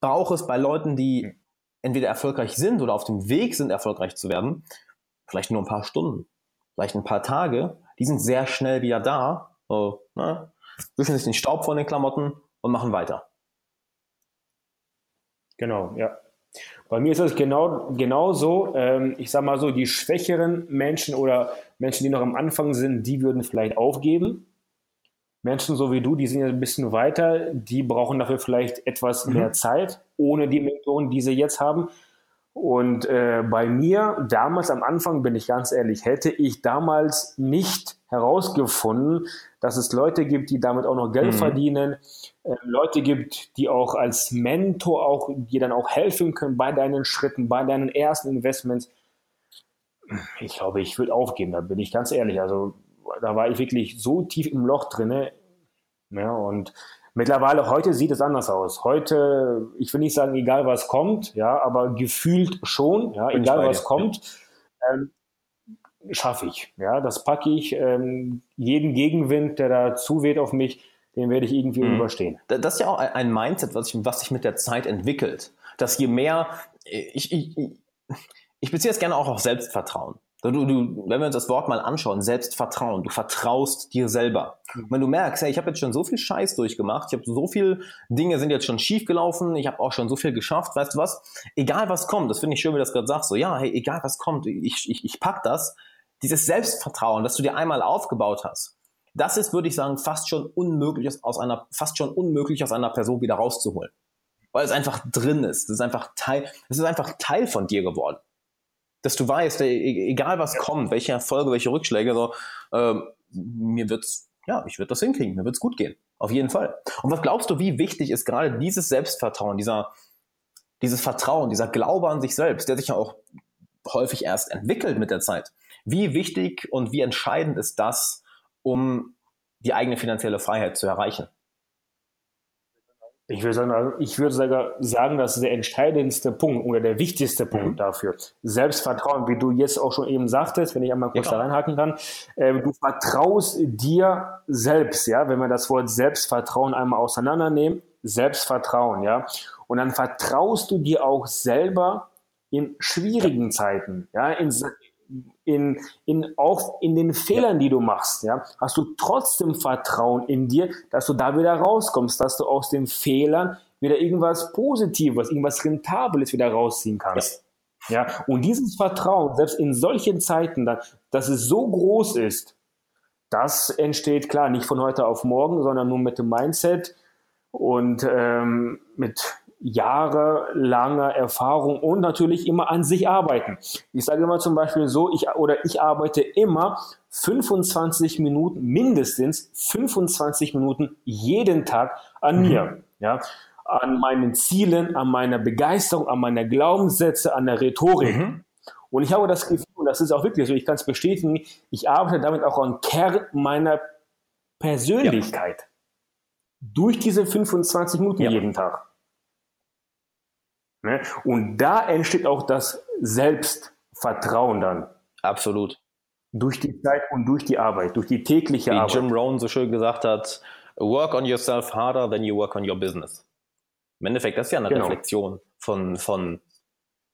braucht es bei Leuten, die entweder erfolgreich sind oder auf dem Weg sind, erfolgreich zu werden, vielleicht nur ein paar Stunden, vielleicht ein paar Tage, die sind sehr schnell wieder da, so, ne, wischen sich den Staub von den Klamotten und machen weiter. Genau, ja. Bei mir ist es genau, genau so. Ähm, ich sage mal so, die schwächeren Menschen oder Menschen, die noch am Anfang sind, die würden vielleicht aufgeben. Menschen so wie du, die sind ja ein bisschen weiter, die brauchen dafür vielleicht etwas mhm. mehr Zeit, ohne die Mentoren, die sie jetzt haben. Und äh, bei mir, damals am Anfang, bin ich ganz ehrlich, hätte ich damals nicht herausgefunden, dass es Leute gibt, die damit auch noch Geld mhm. verdienen, Leute gibt, die auch als Mentor auch, dir dann auch helfen können bei deinen Schritten, bei deinen ersten Investments. Ich glaube, ich würde aufgeben, da bin ich ganz ehrlich. Also da war ich wirklich so tief im Loch drinne. Ja, und Mittlerweile, heute sieht es anders aus. Heute, ich will nicht sagen, egal was kommt, ja, aber gefühlt schon, ja, Bin egal was kommt, ähm, schaffe ich. Ja, das packe ich. Ähm, jeden Gegenwind, der da zuweht auf mich, den werde ich irgendwie mhm. überstehen. Das ist ja auch ein Mindset, was sich, was sich mit der Zeit entwickelt. Dass je mehr, ich, ich, ich beziehe es gerne auch auf Selbstvertrauen. Du, du, wenn wir uns das Wort mal anschauen, Selbstvertrauen, du vertraust dir selber. Mhm. Wenn du merkst, hey, ich habe jetzt schon so viel Scheiß durchgemacht, ich habe so viel Dinge sind jetzt schon schief gelaufen, ich habe auch schon so viel geschafft, weißt du was? Egal was kommt, das finde ich schön, wie du das gerade sagst, so ja, hey, egal was kommt, ich, ich, ich pack das. Dieses Selbstvertrauen, das du dir einmal aufgebaut hast, das ist, würde ich sagen, fast schon unmöglich aus einer, fast schon unmöglich aus einer Person wieder rauszuholen. Weil es einfach drin ist. Das ist einfach Teil, es ist einfach Teil von dir geworden dass du weißt, e-, egal was kommt, welche Erfolge, welche Rückschläge, so, äh, mir wird's, ja, ich werde das hinkriegen, mir wird's gut gehen. Auf jeden Fall. Und was glaubst du, wie wichtig ist gerade dieses Selbstvertrauen, dieser, dieses Vertrauen, dieser Glaube an sich selbst, der sich ja auch häufig erst entwickelt mit der Zeit. Wie wichtig und wie entscheidend ist das, um die eigene finanzielle Freiheit zu erreichen? Ich würde sagen, ich würde sogar sagen, das ist der entscheidendste Punkt oder der wichtigste Punkt mhm. dafür. Selbstvertrauen, wie du jetzt auch schon eben sagtest, wenn ich einmal kurz ja. da reinhaken kann. Äh, du vertraust dir selbst, ja, wenn wir das Wort Selbstvertrauen einmal auseinandernehmen. Selbstvertrauen, ja. Und dann vertraust du dir auch selber in schwierigen Zeiten, ja, in, in, in, auch in den Fehlern, die du machst, ja, hast du trotzdem Vertrauen in dir, dass du da wieder rauskommst, dass du aus den Fehlern wieder irgendwas Positives, irgendwas Rentables wieder rausziehen kannst. Ja, und dieses Vertrauen, selbst in solchen Zeiten, dass es so groß ist, das entsteht klar nicht von heute auf morgen, sondern nur mit dem Mindset und ähm, mit jahrelanger Erfahrung und natürlich immer an sich arbeiten. Ich sage immer zum Beispiel so, ich oder ich arbeite immer 25 Minuten, mindestens 25 Minuten jeden Tag an mhm. mir. Ja, an meinen Zielen, an meiner Begeisterung, an meiner Glaubenssätze, an der Rhetorik. Mhm. Und ich habe das Gefühl, und das ist auch wirklich so, ich kann es bestätigen, ich arbeite damit auch am Kern meiner Persönlichkeit. Ja. Durch diese 25 Minuten ja. jeden Tag. Ne? Und da entsteht auch das Selbstvertrauen dann. Absolut. Durch die Zeit und durch die Arbeit, durch die tägliche Wie Arbeit. Jim Rohn so schön gesagt hat, work on yourself harder than you work on your business. Im Endeffekt, das ist ja eine genau. Reflexion von, von,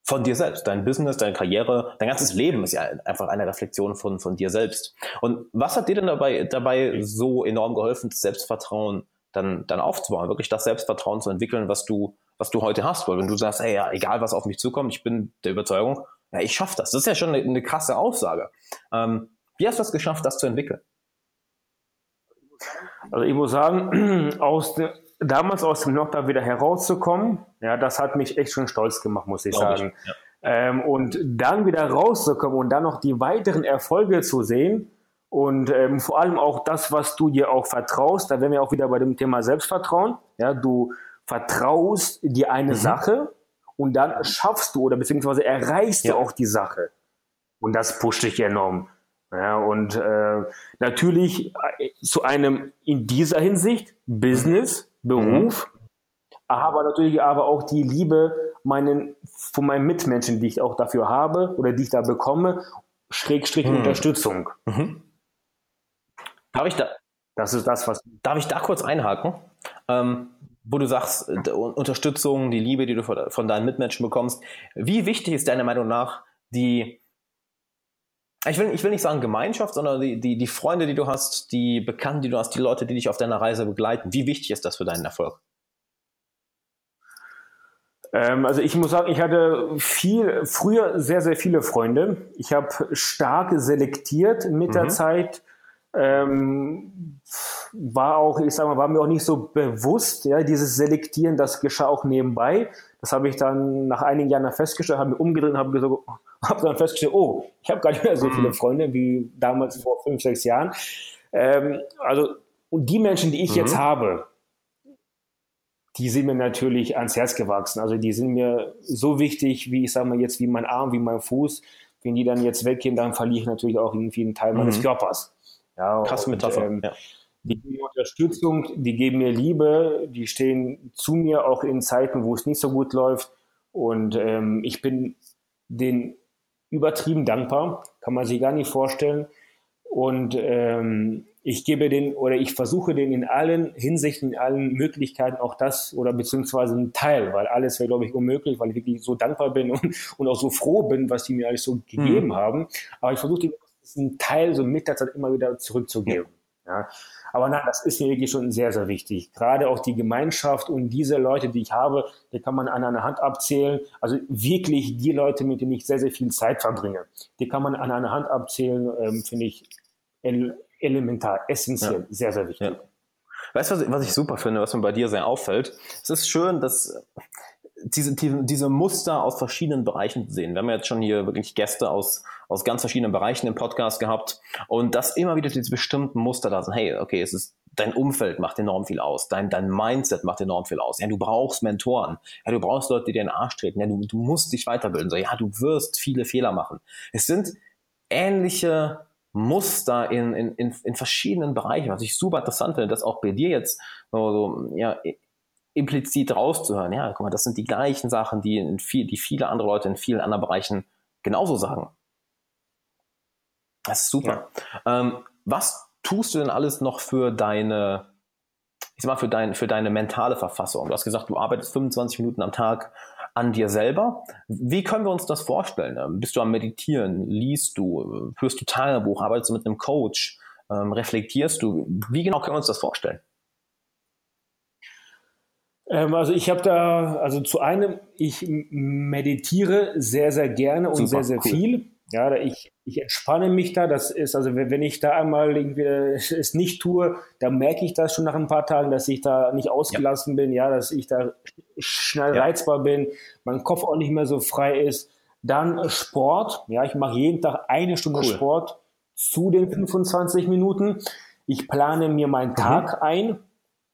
von dir selbst. Dein Business, deine Karriere, dein ganzes Leben ist ja einfach eine Reflexion von, von dir selbst. Und was hat dir denn dabei, dabei so enorm geholfen, das Selbstvertrauen dann, dann aufzubauen, wirklich das Selbstvertrauen zu entwickeln, was du, was du heute hast? Weil wenn du sagst, ey, ja, egal was auf mich zukommt, ich bin der Überzeugung, ja, ich schaffe das. Das ist ja schon eine, eine krasse Aussage. Ähm, wie hast du es geschafft, das zu entwickeln? Also ich muss sagen, [clears throat] aus de, damals aus dem Loch da wieder herauszukommen, ja, das hat mich echt schon stolz gemacht, muss ich Glaube sagen. Ich, ja. ähm, und dann wieder rauszukommen und dann noch die weiteren Erfolge zu sehen und ähm, vor allem auch das, was du dir auch vertraust, da wären wir auch wieder bei dem Thema Selbstvertrauen. Ja, du vertraust dir eine mhm. Sache und dann schaffst du oder beziehungsweise erreichst ja. du auch die Sache. Und das pusht dich enorm. Ja, und äh, natürlich äh, zu einem in dieser Hinsicht Business, Beruf, mhm. aber natürlich aber auch die Liebe meinen, von meinen Mitmenschen, die ich auch dafür habe oder die ich da bekomme, Schrägstrich mhm. Unterstützung. Mhm. Darf ich da? Das ist das, was. Darf ich da kurz einhaken? Ähm, wo du sagst, äh, Unterstützung, die Liebe, die du von deinen Mitmenschen bekommst. Wie wichtig ist deiner Meinung nach die, ich will, ich will nicht sagen Gemeinschaft, sondern die, die, die Freunde, die du hast, die Bekannten, die du hast, die Leute, die dich auf deiner Reise begleiten. Wie wichtig ist das für deinen Erfolg? Ähm, also ich muss sagen, ich hatte viel, früher sehr, sehr viele Freunde. Ich habe stark selektiert mit mhm. der Zeit ähm, war auch, ich sag mal, war mir auch nicht so bewusst, ja, dieses Selektieren, das geschah auch nebenbei. Das habe ich dann nach einigen Jahren festgestellt, habe mir umgedreht und habe gesagt, [laughs] habe dann festgestellt, oh, ich habe gar nicht mehr so viele mhm. Freunde wie damals vor fünf, sechs Jahren. Ähm, also, und die Menschen, die ich mhm. jetzt habe, die sind mir natürlich ans Herz gewachsen. Also die sind mir so wichtig, wie ich sage mal jetzt, wie mein Arm, wie mein Fuß. Wenn die dann jetzt weggehen, dann verliere ich natürlich auch irgendwie einen Teil mhm. meines Körpers. Ja, Krasse Metapher. ähm, ja. Die geben mir Unterstützung, die geben mir Liebe, die stehen zu mir auch in Zeiten, wo es nicht so gut läuft. Und ähm, ich bin den übertrieben dankbar, kann man sich gar nicht vorstellen. Und ähm, ich gebe den oder ich versuche den in allen Hinsichten, in allen Möglichkeiten auch das oder beziehungsweise einen Teil, weil alles wäre, glaube ich, unmöglich, weil ich wirklich so dankbar bin [laughs] und, und auch so froh bin, was die mir alles so gegeben mhm. haben. Aber ich versuche den ein Teil so mit der Zeit immer wieder zurückzugeben. Ja. Aber nein, das ist mir wirklich schon sehr, sehr wichtig. Gerade auch die Gemeinschaft und diese Leute, die ich habe, die kann man an einer Hand abzählen. Also wirklich die Leute, mit denen ich sehr, sehr viel Zeit verbringe, die kann man an einer Hand abzählen, ähm, finde ich elementar, essentiell, ja. sehr, sehr wichtig. Ja. Weißt du, was, was ich super finde, was mir bei dir sehr auffällt? Es ist schön, dass diese, diese, diese Muster aus verschiedenen Bereichen sehen. Wir haben jetzt schon hier wirklich Gäste aus, aus ganz verschiedenen Bereichen im Podcast gehabt und dass immer wieder diese bestimmten Muster da sind. Hey, okay, es ist dein Umfeld macht enorm viel aus, dein, dein Mindset macht enorm viel aus. Ja, du brauchst Mentoren, ja, du brauchst Leute, die dir in den Arsch treten, ja, du, du musst dich weiterbilden. So, ja, du wirst viele Fehler machen. Es sind ähnliche Muster in, in, in, in verschiedenen Bereichen, was ich super interessant finde, dass auch bei dir jetzt so, so ja, implizit rauszuhören, ja, guck mal, das sind die gleichen Sachen, die, viel, die viele andere Leute in vielen anderen Bereichen genauso sagen. Das ist super. Ja. Ähm, was tust du denn alles noch für deine, ich sag mal, für, dein, für deine mentale Verfassung? Du hast gesagt, du arbeitest 25 Minuten am Tag an dir selber. Wie können wir uns das vorstellen? Ähm, bist du am Meditieren? Liest du? Führst du Tagebuch? Arbeitest du mit einem Coach? Ähm, reflektierst du? Wie genau können wir uns das vorstellen? Ähm, also ich habe da, also zu einem, ich meditiere sehr, sehr gerne und Super, sehr, sehr cool. viel. Ja, ich, ich entspanne mich da. Das ist, also wenn ich da einmal irgendwie es nicht tue, dann merke ich das schon nach ein paar Tagen, dass ich da nicht ausgelassen ja. bin, ja, dass ich da schnell ja. reizbar bin, mein Kopf auch nicht mehr so frei ist. Dann Sport. Ja, ich mache jeden Tag eine Stunde cool. Sport zu den 25 Minuten. Ich plane mir meinen mhm. Tag mhm. ein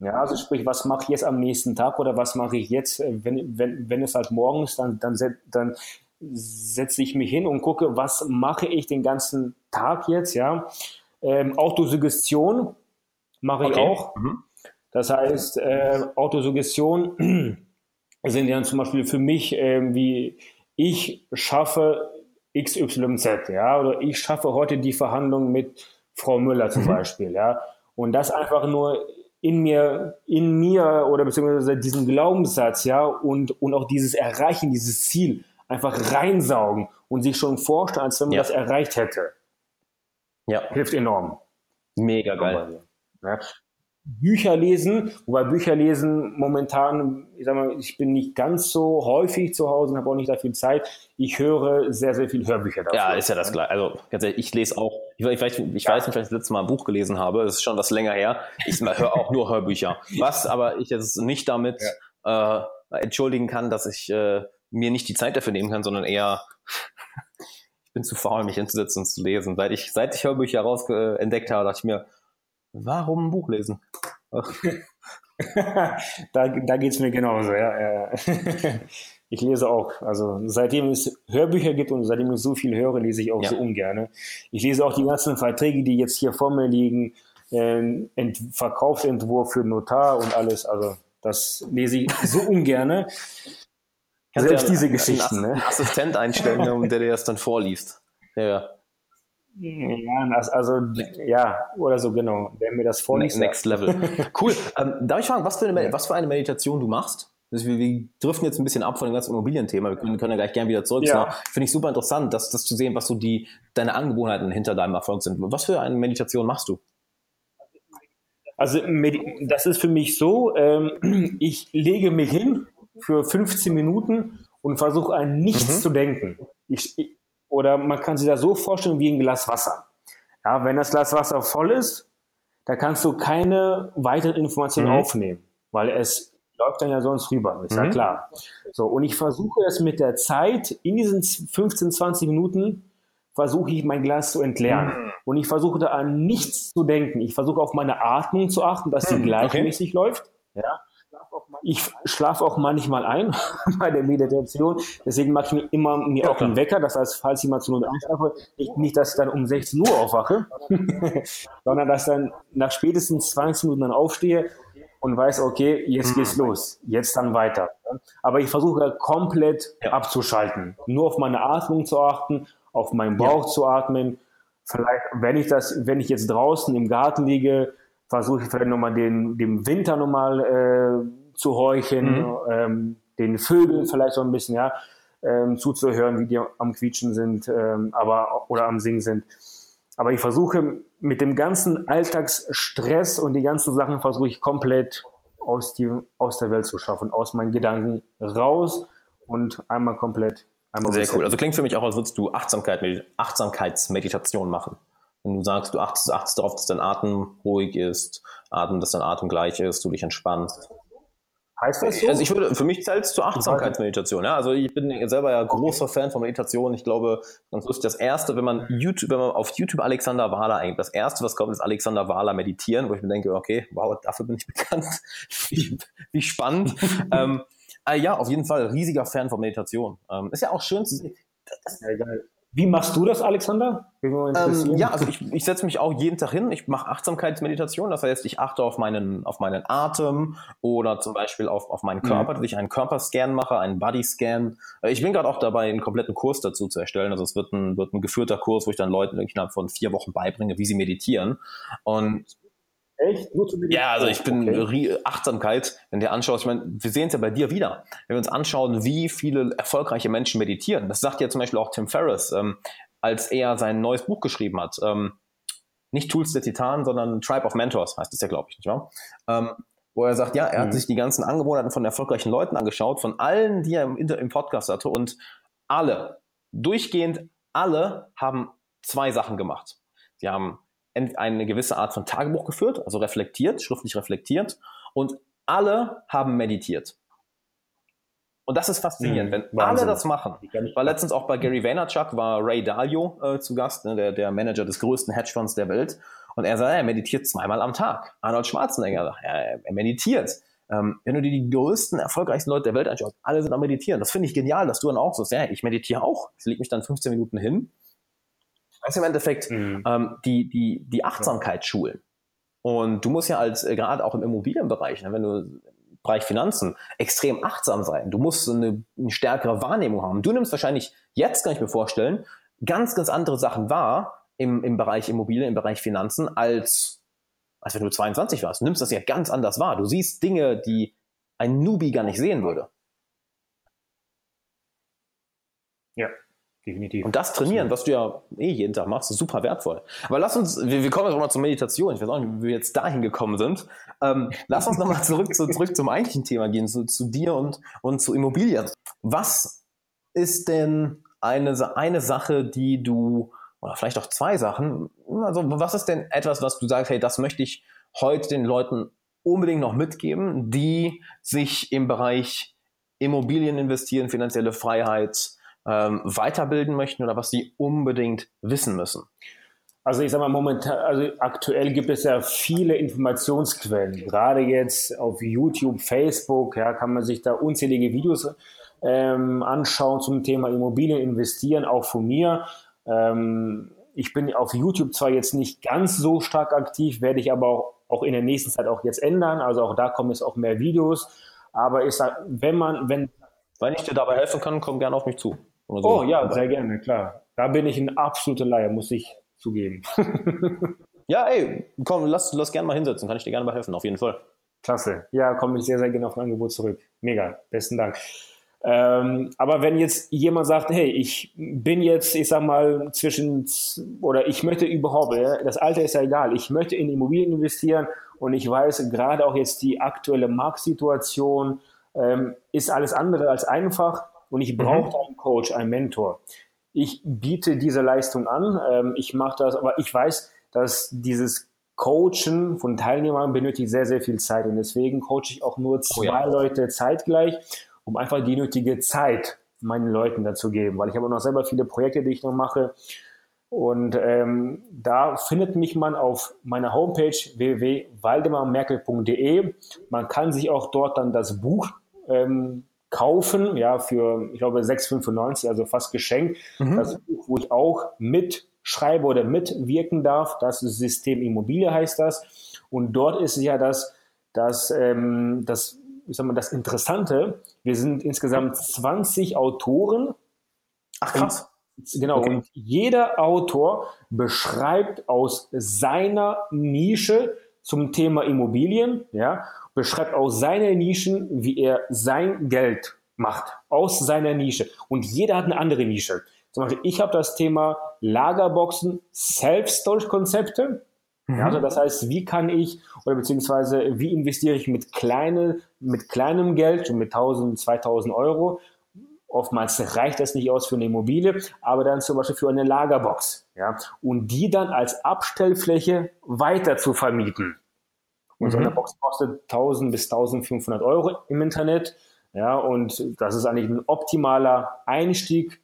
Ja, also sprich, was mache ich jetzt am nächsten Tag oder was mache ich jetzt, äh, wenn, wenn, wenn es halt morgens, dann, dann, dann setze ich mich hin und gucke, was mache ich den ganzen Tag jetzt, ja. Ähm, Autosuggestion mache ich okay. auch. Mhm. Das heißt, äh, Autosuggestion [clears throat] sind ja zum Beispiel für mich äh, wie ich schaffe XYZ, ja, oder ich schaffe heute die Verhandlung mit Frau Müller zum mhm. Beispiel, ja. Und das einfach nur in mir, in mir oder beziehungsweise diesen Glaubenssatz, ja, und, und auch dieses Erreichen, dieses Ziel einfach reinsaugen und sich schon vorstellen, als wenn man ja. das erreicht hätte. Ja. Hilft enorm. Mega geil. Ja. Bücher lesen, wobei Bücher lesen momentan, ich sag mal, ich bin nicht ganz so häufig zu Hause und habe auch nicht da viel Zeit. Ich höre sehr, sehr viel Hörbücher dafür. Ja, ist ja das gleiche. Also ganz ehrlich, ich lese auch, ich, ich, weiß, ich weiß nicht, ich das letzte Mal ein Buch gelesen habe, das ist schon was länger her. Ich höre auch nur Hörbücher. [laughs] Was aber ich jetzt nicht damit ja. äh, entschuldigen kann, dass ich äh, mir nicht die Zeit dafür nehmen kann, sondern eher [laughs] ich bin zu faul, mich hinzusetzen und zu lesen. Seit ich, seit ich Hörbücher raus äh, entdeckt habe, dachte ich mir, Warum ein Buch lesen? [laughs] da da geht es mir genauso, ja. [laughs] Ich lese auch. Also seitdem es Hörbücher gibt und seitdem ich so viel höre, lese ich auch ja. so ungern. Ich lese auch die ganzen Verträge, die jetzt hier vor mir liegen, äh, Ent Verkaufsentwurf für Notar und alles. Also das lese ich so [laughs] ungern. Selbst ja diese Geschichten. Einen ne? Assistent einstellen, der dir das dann vorliest. Ja. Ja, also ja, oder so genau, der mir das vorliest. Next Level. [laughs] Cool. ähm, darf ich fragen, was für, eine, was für eine Meditation du machst? Also wir, wir driften jetzt ein bisschen ab von dem ganzen Immobilienthema. Wir können, können ja gleich gerne wieder zurück. Ja. Finde ich super interessant, das, das zu sehen, was so die, deine Angewohnheiten hinter deinem Erfolg sind. Was für eine Meditation machst du? Also das ist für mich so, ähm, ich lege mich hin für 15 Minuten und versuche an nichts mhm. zu denken. Ich, oder man kann sich das so vorstellen wie ein Glas Wasser. Ja, wenn das Glas Wasser voll ist, da kannst du keine weiteren Informationen mhm. aufnehmen, weil es läuft dann ja sonst rüber, ist mhm. ja klar. So, und ich versuche es mit der Zeit, in diesen 15, 20 Minuten, versuche ich mein Glas zu entleeren. Mhm. Und ich versuche da an nichts zu denken. Ich versuche auf meine Atmung zu achten, dass sie mhm. gleichmäßig okay. läuft. Ja ich schlafe auch manchmal ein [laughs] bei der Meditation. Deswegen mache ich mir immer mir ja, auch einen Wecker. Das heißt, falls ich mal zu Not einschlafe, nicht, nicht, dass ich dann um 16 Uhr aufwache, [laughs] sondern dass ich dann nach spätestens 20 Minuten dann aufstehe und weiß, okay, jetzt geht's mhm. los. Jetzt dann weiter. Aber ich versuche komplett ja. abzuschalten. Nur auf meine Atmung zu achten, auf meinen Bauch ja. zu atmen. Vielleicht, wenn ich das, wenn ich jetzt draußen im Garten liege, versuche ich vielleicht nochmal den, dem Winter nochmal äh, zu horchen, mhm. ähm, den Vögeln vielleicht so ein bisschen, ja, ähm, zuzuhören, wie die am Quietschen sind, ähm, aber oder am Singen sind. Aber ich versuche mit dem ganzen Alltagsstress und die ganzen Sachen versuche ich komplett aus, die, aus der Welt zu schaffen, aus meinen Gedanken raus und einmal komplett. Einmal Sehr cool. Also klingt für mich auch, als würdest du Achtsamkeit, Achtsamkeitsmeditation machen. Wenn du sagst, du achtest, achtest darauf, dass dein Atem ruhig ist, Atem, dass dein Atem gleich ist, du dich entspannst. Heißt das so? Also ich würde, für mich zählt es zur Achtsamkeitsmeditation. Ja? Also ich bin selber ja großer okay. Fan von Meditation. Ich glaube, das ist das erste, wenn man YouTube, wenn man auf YouTube Alexander Wahler eingibt, das erste, was kommt, ist Alexander Wahler meditieren, wo ich mir denke, okay, wow, dafür bin ich [laughs] bekannt. wie, wie spannend. [laughs] ähm, äh, ja, auf jeden Fall riesiger Fan von Meditation. Ähm, ist ja auch schön zu sehen. Das, ja, geil. Wie machst du das, Alexander? Ähm, ja, also ich, ich setze mich auch jeden Tag hin. Ich mache Achtsamkeitsmeditation. Das heißt, ich achte auf meinen, auf meinen Atem oder zum Beispiel auf, auf meinen Körper, mhm. dass ich einen Körperscan mache, einen Bodyscan. Äh, ich bin gerade auch dabei, einen kompletten Kurs dazu zu erstellen. Also es wird ein, wird ein geführter Kurs, wo ich dann Leuten innerhalb von vier Wochen beibringe, wie sie meditieren. Und Echt? Ja, also ich bin okay. Achtsamkeit, wenn du anschaust, ich meine, wir sehen es ja bei dir wieder. Wenn wir uns anschauen, wie viele erfolgreiche Menschen meditieren. Das sagt ja zum Beispiel auch Tim Ferriss, ähm, als er sein neues Buch geschrieben hat. Ähm, nicht Tools der Titanen, sondern Tribe of Mentors heißt es ja, glaube ich, nicht wahr? Ähm, wo er sagt, ja, er mhm. hat sich die ganzen Angewohnheiten von erfolgreichen Leuten angeschaut, von allen, die er im, im Podcast hatte und alle, durchgehend alle haben zwei Sachen gemacht. Sie haben eine gewisse Art von Tagebuch geführt, also reflektiert, schriftlich reflektiert und alle haben meditiert. Und das ist faszinierend, mhm, wenn Wahnsinn. alle das machen. War letztens auch bei Gary Vaynerchuk, war Ray Dalio äh, zu Gast, ne, der, der Manager des größten Hedgefonds der Welt. Und er sagt, er meditiert zweimal am Tag. Arnold Schwarzenegger sagt, ja, er meditiert. Ähm, wenn du dir die größten, erfolgreichsten Leute der Welt anschaust, alle sind am Meditieren. Das finde ich genial, dass du dann auch sagst, ja, ich meditiere auch. Ich lege mich dann 15 Minuten hin. Das ist im Endeffekt mhm. ähm, die, die, die Achtsamkeit schulen. Und du musst ja als, äh, gerade auch im Immobilienbereich, ne, wenn du im Bereich Finanzen, extrem achtsam sein. Du musst eine, eine stärkere Wahrnehmung haben. Du nimmst wahrscheinlich, jetzt kann ich mir vorstellen, ganz, ganz andere Sachen wahr im, im Bereich Immobilien, im Bereich Finanzen, als, als wenn du 22 warst. Du nimmst das ja ganz anders wahr. Du siehst Dinge, die ein Newbie gar nicht sehen würde. Ja, definitiv. Und das Trainieren, was du ja eh jeden Tag machst, ist super wertvoll. Aber lass uns, wir, wir kommen jetzt mal zur Meditation. Ich weiß auch nicht, wie wir jetzt dahin gekommen sind. Ähm, lass uns nochmal zurück, zu, zurück zum eigentlichen Thema gehen, zu, zu dir und, und zu Immobilien. Was ist denn eine, eine Sache, die du, oder vielleicht auch zwei Sachen, also was ist denn etwas, was du sagst, hey, das möchte ich heute den Leuten unbedingt noch mitgeben, die sich im Bereich Immobilien investieren, finanzielle Freiheit ähm, weiterbilden möchten oder was sie unbedingt wissen müssen? Also ich sage mal, momentan, also aktuell gibt es ja viele Informationsquellen. Gerade jetzt auf YouTube, Facebook, ja, kann man sich da unzählige Videos ähm, anschauen zum Thema Immobilien investieren, auch von mir. Ähm, ich bin auf YouTube zwar jetzt nicht ganz so stark aktiv, werde ich aber auch, auch in der nächsten Zeit auch jetzt ändern. Also auch da kommen jetzt auch mehr Videos. Aber ich sage, wenn man, wenn. Wenn ich dir dabei helfen kann, komm gerne auf mich zu. So. Oh ja, sehr gerne, klar. Da bin ich ein absoluter Laie, muss ich zugeben. [laughs] ja, ey, komm, lass, lass gerne mal hinsetzen, kann ich dir gerne mal helfen, auf jeden Fall. Klasse. Ja, komme ich sehr, sehr gerne auf ein Angebot zurück. Mega, besten Dank. Ähm, aber wenn jetzt jemand sagt, hey, ich bin jetzt, ich sag mal, zwischen, oder ich möchte überhaupt, das Alter ist ja egal, ich möchte in Immobilien investieren und ich weiß, gerade auch jetzt die aktuelle Marktsituation ähm, ist alles andere als einfach und ich brauche mhm. einen Coach, einen Mentor. Ich biete diese Leistung an, ähm, ich mache das, aber ich weiß, dass dieses Coachen von Teilnehmern benötigt sehr, sehr viel Zeit und deswegen coache ich auch nur zwei oh ja. Leute zeitgleich um einfach die nötige Zeit meinen Leuten dazu geben, weil ich habe auch noch selber viele Projekte, die ich noch mache. Und ähm, da findet mich man auf meiner Homepage www.waldemarmerkel.de. Man kann sich auch dort dann das Buch ähm, kaufen, ja, für, ich glaube, 6,95, also fast geschenkt. Mhm. Das Buch, wo ich auch mitschreibe oder mitwirken darf. Das System Immobilie heißt das. Und dort ist ja das, das, ähm, das ich sag mal, das Interessante, wir sind insgesamt 20 Autoren. Ach krass. Und, genau, okay. und jeder Autor beschreibt aus seiner Nische zum Thema Immobilien, ja, beschreibt aus seiner Nischen, wie er sein Geld macht, aus seiner Nische. Und jeder hat eine andere Nische. Zum Beispiel, ich habe das Thema Lagerboxen, Self-Storage-Konzepte. Mhm. Also das heißt, wie kann ich oder beziehungsweise wie investiere ich mit, kleine, mit kleinem Geld, mit 1000, 2000 Euro? Oftmals reicht das nicht aus für eine Immobilie, aber dann zum Beispiel für eine Lagerbox. Ja? Und die dann als Abstellfläche weiter zu vermieten. Und mhm. so eine Box kostet 1000 bis 1500 Euro im Internet. Ja, und das ist eigentlich ein optimaler Einstieg,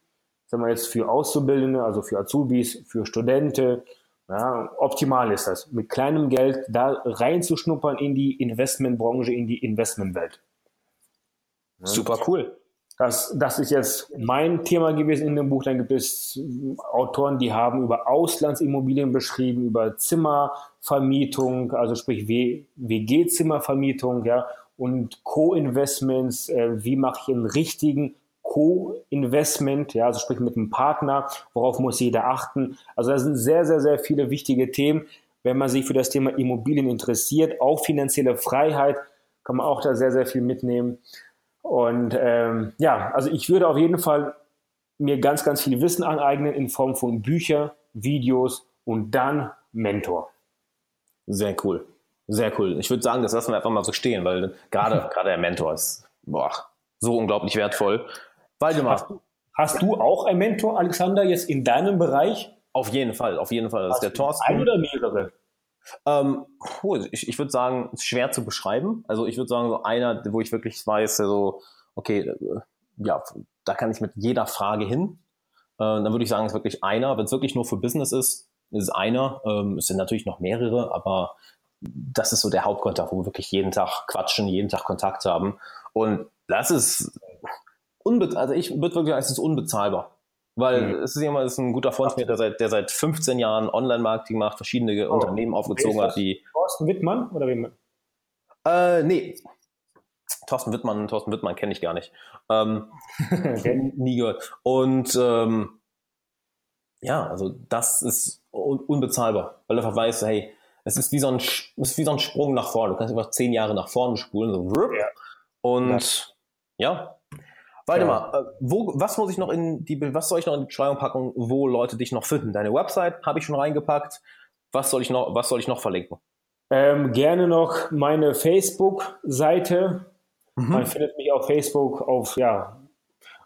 sagen wir jetzt für Auszubildende, also für Azubis, für Studenten, ja, optimal ist das, mit kleinem Geld da reinzuschnuppern in die Investmentbranche, in die Investmentwelt. Ja. Super cool. Das, das ist jetzt mein Thema gewesen in dem Buch. Dann gibt es Autoren, die haben über Auslandsimmobilien beschrieben, über Zimmervermietung, also sprich WG-Zimmervermietung, ja, und Co-Investments. Äh, wie mache ich einen richtigen Co-Investment, ja, also sprich mit einem Partner, worauf muss jeder achten. Also das sind sehr, sehr, sehr viele wichtige Themen. Wenn man sich für das Thema Immobilien interessiert, auch finanzielle Freiheit, kann man auch da sehr, sehr viel mitnehmen. Und ähm, ja, also ich würde auf jeden Fall mir ganz, ganz viel Wissen aneignen in Form von Büchern, Videos und dann Mentor. Sehr cool. Sehr cool. Ich würde sagen, das lassen wir einfach mal so stehen, weil gerade, [laughs] gerade der Mentor ist boah, so unglaublich wertvoll. Waldemar. Hast du, hast du auch einen Mentor, Alexander, jetzt in deinem Bereich? Auf jeden Fall, auf jeden Fall. Das ist der Thorsten. Ein oder mehrere? Ähm, ich, ich würde sagen, es schwer zu beschreiben. Also ich würde sagen, so einer, wo ich wirklich weiß, so, okay, äh, ja, da kann ich mit jeder Frage hin. Äh, dann würde ich sagen, es ist wirklich einer. Wenn es wirklich nur für Business ist, ist einer. Ähm, es sind natürlich noch mehrere, aber das ist so der Hauptkontakt, wo wir wirklich jeden Tag quatschen, jeden Tag Kontakt haben. Und das ist unbe also ich würde wirklich sagen, es ist unbezahlbar. Weil mhm. es ist jemand, ist ein guter Freund von mir, der seit, der seit 15 Jahren Online-Marketing macht, verschiedene oh. Unternehmen aufgezogen hat, die. Thorsten Wittmann oder wie? Äh, nee. Thorsten Wittmann, Thorsten Wittmann kenne ich gar nicht. Ähm, [laughs] nie gehört. Und ähm, ja, also das ist un unbezahlbar, weil du einfach weißt, hey, es ist wie so ein, es ist wie so ein Sprung nach vorne. Du kannst einfach zehn Jahre nach vorne spulen, so ja. und ja. Waldemar, ja. Äh, wo, was muss ich noch in die, was soll ich noch in die Beschreibung packen, wo Leute dich noch finden? Deine Website habe ich schon reingepackt. Was soll ich noch, was soll ich noch verlinken? Ähm, gerne noch meine Facebook-Seite. Mhm. Man findet mich auf Facebook auf, ja,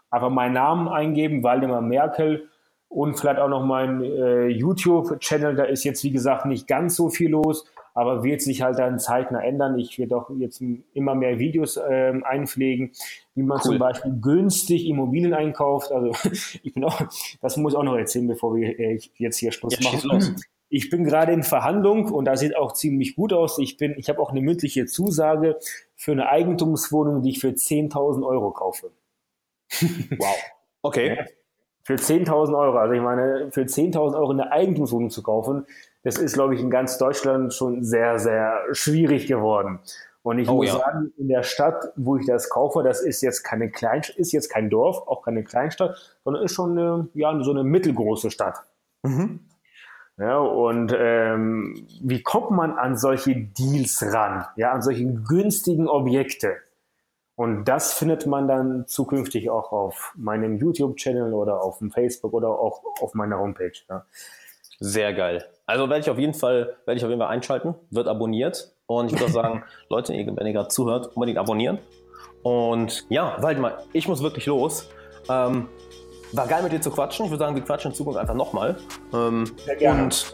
einfach meinen Namen eingeben, Waldemar Merkel und vielleicht auch noch mein äh, YouTube-Channel. Da ist jetzt, wie gesagt, nicht ganz so viel los, aber wird sich halt dann zeitnah ändern. Ich werde auch jetzt immer mehr Videos äh, einpflegen, wie man cool. zum Beispiel günstig Immobilien einkauft. Also [laughs] ich bin auch, das muss ich auch noch erzählen, bevor wir äh, jetzt hier Schluss ja, machen. [clears throat] Ich bin gerade in Verhandlung und da sieht auch ziemlich gut aus. Ich bin, ich habe auch eine mündliche Zusage für eine Eigentumswohnung, die ich für 10.000 Euro kaufe. [laughs] Wow. Okay. Ja für 10.000 Euro, also ich meine, für 10.000 Euro eine Eigentumswohnung zu kaufen, das ist, glaube ich, in ganz Deutschland schon sehr, sehr schwierig geworden. Und ich oh, muss ja. sagen, in der Stadt, wo ich das kaufe, das ist jetzt keine Kleinstadt, ist jetzt kein Dorf, auch keine Kleinstadt, sondern ist schon eine, ja, so eine mittelgroße Stadt. Mhm. Ja, und ähm, wie kommt man an solche Deals ran? Ja, an solche günstigen Objekte? Und das findet man dann zukünftig auch auf meinem YouTube-Channel oder auf dem Facebook oder auch auf meiner Homepage. Ja. Sehr geil. Also werde ich auf jeden Fall, werde ich auf jeden Fall einschalten, wird abonniert. Und ich würde auch sagen, [laughs] Leute, wenn ihr gerade zuhört, unbedingt abonnieren. Und ja, Waldemar, ich muss wirklich los. Ähm, war geil mit dir zu quatschen. Ich würde sagen, wir quatschen in Zukunft einfach nochmal. Ähm, Sehr gerne. Und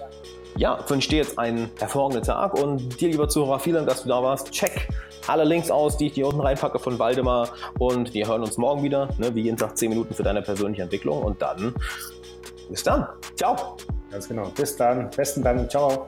ja, wünsche dir jetzt einen hervorragenden Tag und dir, lieber Zuhörer, vielen Dank, dass du da warst. Check alle Links aus, die ich hier unten reinpacke von Waldemar und wir hören uns morgen wieder, ne, wie jeden Tag 10 Minuten für deine persönliche Entwicklung und dann bis dann. Ciao. Ganz genau. Bis dann. Besten Dank. Ciao.